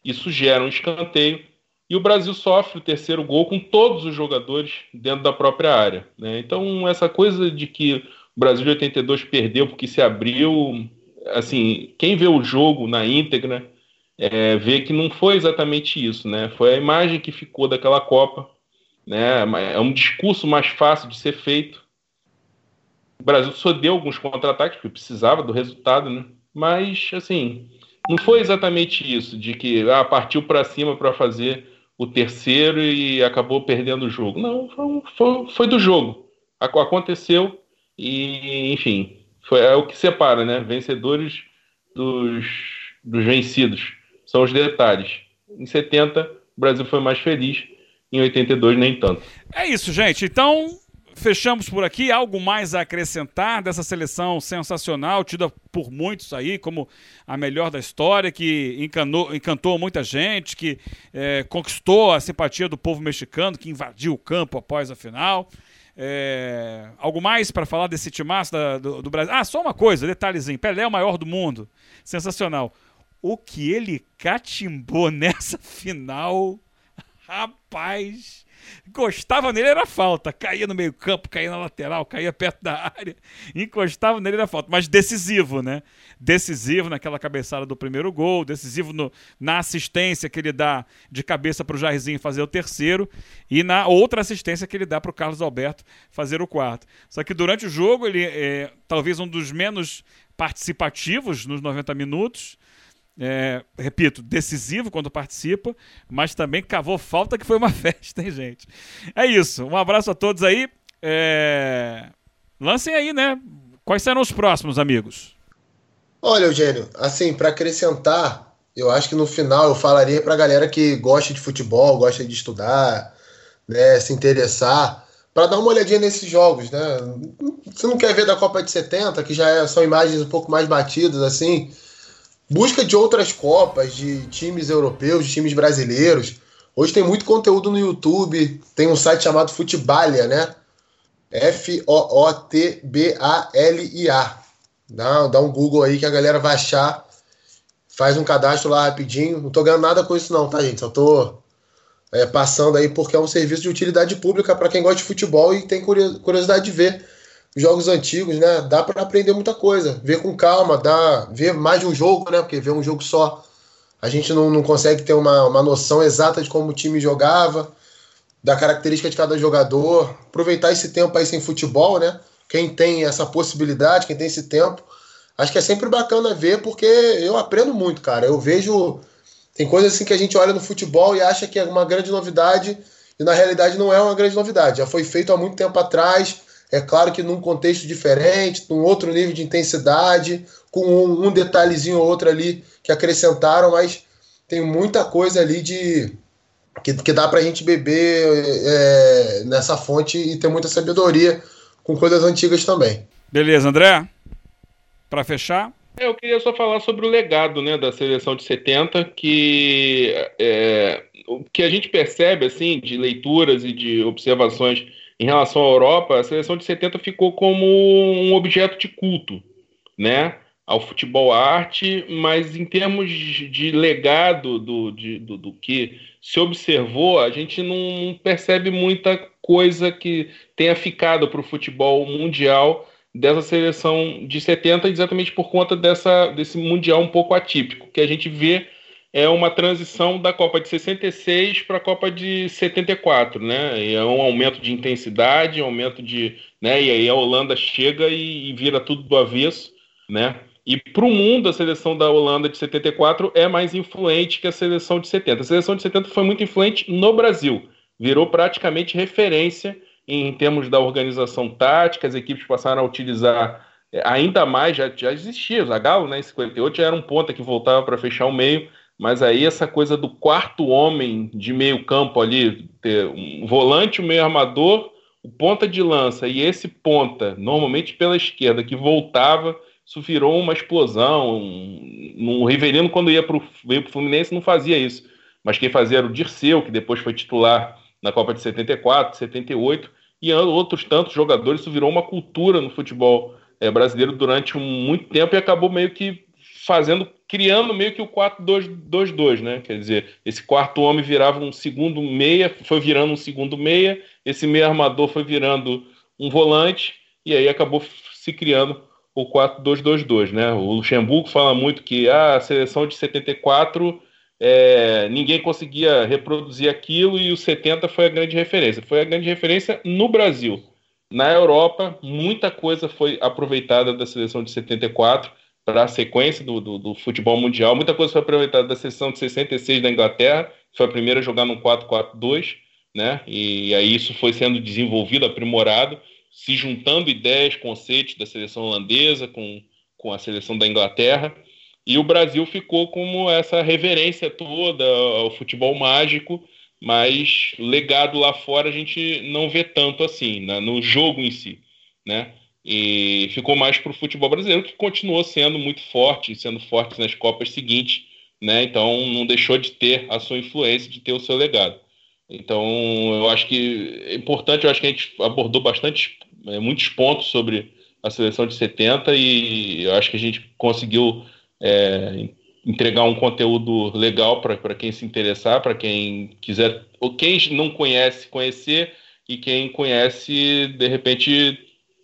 Isso gera um escanteio e o Brasil sofre o terceiro gol com todos os jogadores dentro da própria área. Né? Então, essa coisa de que o Brasil de 82 perdeu porque se abriu, assim, quem vê o jogo na íntegra é, vê que não foi exatamente isso, né? Foi a imagem que ficou daquela Copa, né? É um discurso mais fácil de ser feito, O Brasil só deu alguns contra-ataques, porque precisava do resultado, né? Mas, assim, não foi exatamente isso, de que ah, partiu para cima para fazer o terceiro e acabou perdendo o jogo. Não, foi, foi, foi do jogo. Aconteceu e, enfim, foi, é o que separa, né? Vencedores dos, dos vencidos. São os detalhes. Em 70, o Brasil foi mais feliz. Em 82, nem tanto. É isso, gente. Então, fechamos por aqui. Algo mais a acrescentar dessa seleção sensacional, tida por muitos aí como a melhor da história, que encanou, encantou muita gente, que é, conquistou a simpatia do povo mexicano, que invadiu o campo após a final. É, algo mais para falar desse timaço da, do, do, Brasil? Ah, só uma coisa, detalhezinho. Pelé é o maior do mundo. Sensacional. O que ele catimbou (laughs) nessa final, rapaz encostava nele era falta. Caía no meio-campo, caía na lateral, caía perto da área. Encostava nele era falta. Mas decisivo, né? Decisivo naquela cabeçada do primeiro gol, decisivo no, na assistência que ele dá de cabeça para o Jairzinho fazer o terceiro e na outra assistência que ele dá para o Carlos Alberto fazer o quarto. Só que durante o jogo, ele é talvez um dos menos participativos nos 90 minutos é, repito, decisivo quando participa, mas também cavou falta que foi uma (laughs) festa, hein, gente? É isso. Um abraço a todos aí. É... Lancem aí, né? Quais serão os próximos, amigos? Olha, Eugênio, assim, para acrescentar, eu acho que no final eu falaria pra galera que gosta de futebol, gosta de estudar, né, se interessar, para dar uma olhadinha nesses jogos, né? Você não quer ver da Copa de 70, que já são imagens um pouco mais batidas, assim, busca de outras Copas, de times europeus, de times brasileiros. Hoje tem muito conteúdo no YouTube, tem um site chamado Futebalia, né? F-O-O-T-B-A-L-I-A. Dá, dá um Google aí que a galera vai achar. Faz um cadastro lá rapidinho. Não tô ganhando nada com isso, não, tá, gente? Só tô é, passando aí porque é um serviço de utilidade pública para quem gosta de futebol e tem curiosidade de ver jogos antigos, né? Dá para aprender muita coisa. Ver com calma, dá, ver mais de um jogo, né? Porque ver um jogo só, a gente não, não consegue ter uma, uma noção exata de como o time jogava, da característica de cada jogador. Aproveitar esse tempo aí sem futebol, né? Quem tem essa possibilidade, quem tem esse tempo, acho que é sempre bacana ver, porque eu aprendo muito, cara. Eu vejo. Tem coisas assim que a gente olha no futebol e acha que é uma grande novidade, e na realidade não é uma grande novidade. Já foi feito há muito tempo atrás é claro que num contexto diferente, num outro nível de intensidade, com um, um detalhezinho ou outro ali que acrescentaram, mas tem muita coisa ali de que, que dá para a gente beber é, nessa fonte e ter muita sabedoria com coisas antigas também. Beleza, André? Para fechar? É, eu queria só falar sobre o legado né, da seleção de 70, que é, o que a gente percebe assim de leituras e de observações em relação à Europa, a seleção de 70 ficou como um objeto de culto, né? Ao futebol arte, mas em termos de legado do, de, do, do, que se observou, a gente não percebe muita coisa que tenha ficado para o futebol mundial dessa seleção de 70, exatamente por conta dessa, desse mundial um pouco atípico, que a gente vê é uma transição da Copa de 66 para a Copa de 74, né? E é um aumento de intensidade, um aumento de, né? E aí a Holanda chega e, e vira tudo do avesso, né? E para o mundo, a seleção da Holanda de 74 é mais influente que a seleção de 70. A seleção de 70 foi muito influente no Brasil, virou praticamente referência em termos da organização tática, as equipes passaram a utilizar é, ainda mais, já, já existia, o Zagallo, né, em 58 já era um ponta que voltava para fechar o meio, mas aí essa coisa do quarto homem de meio campo ali, ter um volante, um meio armador, o ponta de lança e esse ponta, normalmente pela esquerda, que voltava, isso virou uma explosão. Um, um Riverino, quando ia pro, veio para o Fluminense, não fazia isso. Mas quem fazia era o Dirceu, que depois foi titular na Copa de 74, 78, e outros tantos jogadores. Isso virou uma cultura no futebol é, brasileiro durante muito tempo e acabou meio que fazendo, criando meio que o 4-2-2-2, né? Quer dizer, esse quarto homem virava um segundo meia, foi virando um segundo meia, esse meio armador foi virando um volante, e aí acabou se criando o 4-2-2-2, né? O Luxemburgo fala muito que ah, a seleção de 74 é, ninguém conseguia reproduzir aquilo e o 70 foi a grande referência. Foi a grande referência no Brasil. Na Europa, muita coisa foi aproveitada da seleção de 74 para a sequência do, do, do, futebol mundial. Muita coisa foi aproveitada da seleção de 66 da Inglaterra, foi a primeira a jogar no 4-4-2, né? E aí isso foi sendo desenvolvido, aprimorado, se juntando ideias, conceitos da seleção holandesa com, com a seleção da Inglaterra. E o Brasil ficou como essa reverência toda ao futebol mágico, mas legado lá fora a gente não vê tanto assim, né? no jogo em si, né? E ficou mais para o futebol brasileiro, que continuou sendo muito forte, sendo forte nas Copas seguintes, né? Então não deixou de ter a sua influência, de ter o seu legado. Então eu acho que é importante, eu acho que a gente abordou bastante, é, muitos pontos sobre a seleção de 70 e eu acho que a gente conseguiu é, entregar um conteúdo legal para quem se interessar, para quem quiser, ou quem não conhece, conhecer, e quem conhece, de repente,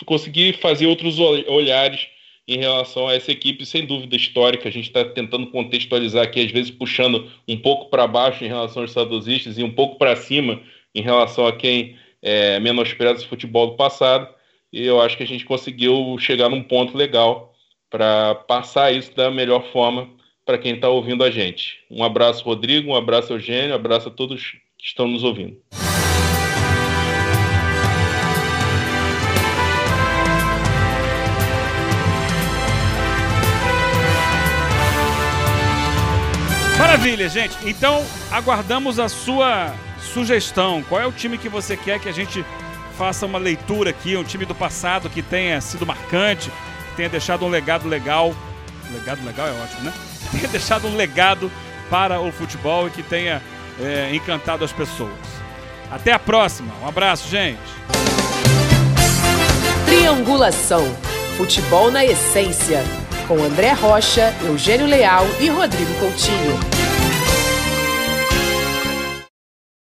conseguir fazer outros olhares em relação a essa equipe, sem dúvida histórica. A gente está tentando contextualizar aqui, às vezes puxando um pouco para baixo em relação aos saudosistas e um pouco para cima em relação a quem é, menospreza o futebol do passado. E eu acho que a gente conseguiu chegar num ponto legal para passar isso da melhor forma para quem está ouvindo a gente. Um abraço, Rodrigo, um abraço, Eugênio, um abraço a todos que estão nos ouvindo. Maravilha, gente. Então, aguardamos a sua sugestão. Qual é o time que você quer que a gente faça uma leitura aqui? Um time do passado que tenha sido marcante, que tenha deixado um legado legal. Legado legal é ótimo, né? (laughs) Tenha deixado um legado para o futebol e que tenha é, encantado as pessoas. Até a próxima. Um abraço, gente. Triangulação. Futebol na essência com André Rocha, Eugênio Leal e Rodrigo Coutinho.